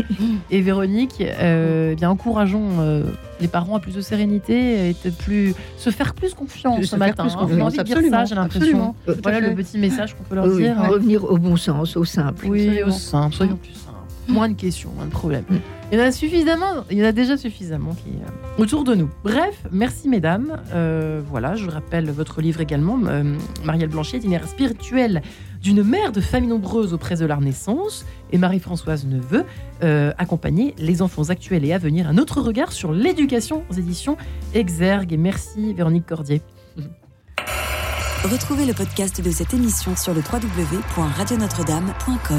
et Véronique. Euh, eh bien, encourageons les parents à plus de sérénité et plus, se faire plus confiance ce matin. hein. a envie de dire ça, j'ai l'impression. Voilà le petit message qu'on peut leur Oui, dire. hein. revenir au bon sens, au simple. Oui, au simple, soyons plus simples. Moins de questions, moins de problèmes. Il y en a suffisamment, il y en a déjà suffisamment qui euh, autour de nous. Bref, merci mesdames. Euh, voilà, je rappelle votre livre également, euh, Marielle Blanchet, itinéraire spirituel d'une mère de famille nombreuse auprès de la Renaissance, et Marie-Françoise Neveu, euh, accompagner les enfants actuels et à venir, un autre regard sur l'éducation aux éditions Exergue. Et merci Véronique Cordier. Retrouvez le podcast de cette émission sur le www.radionotre-dame.com.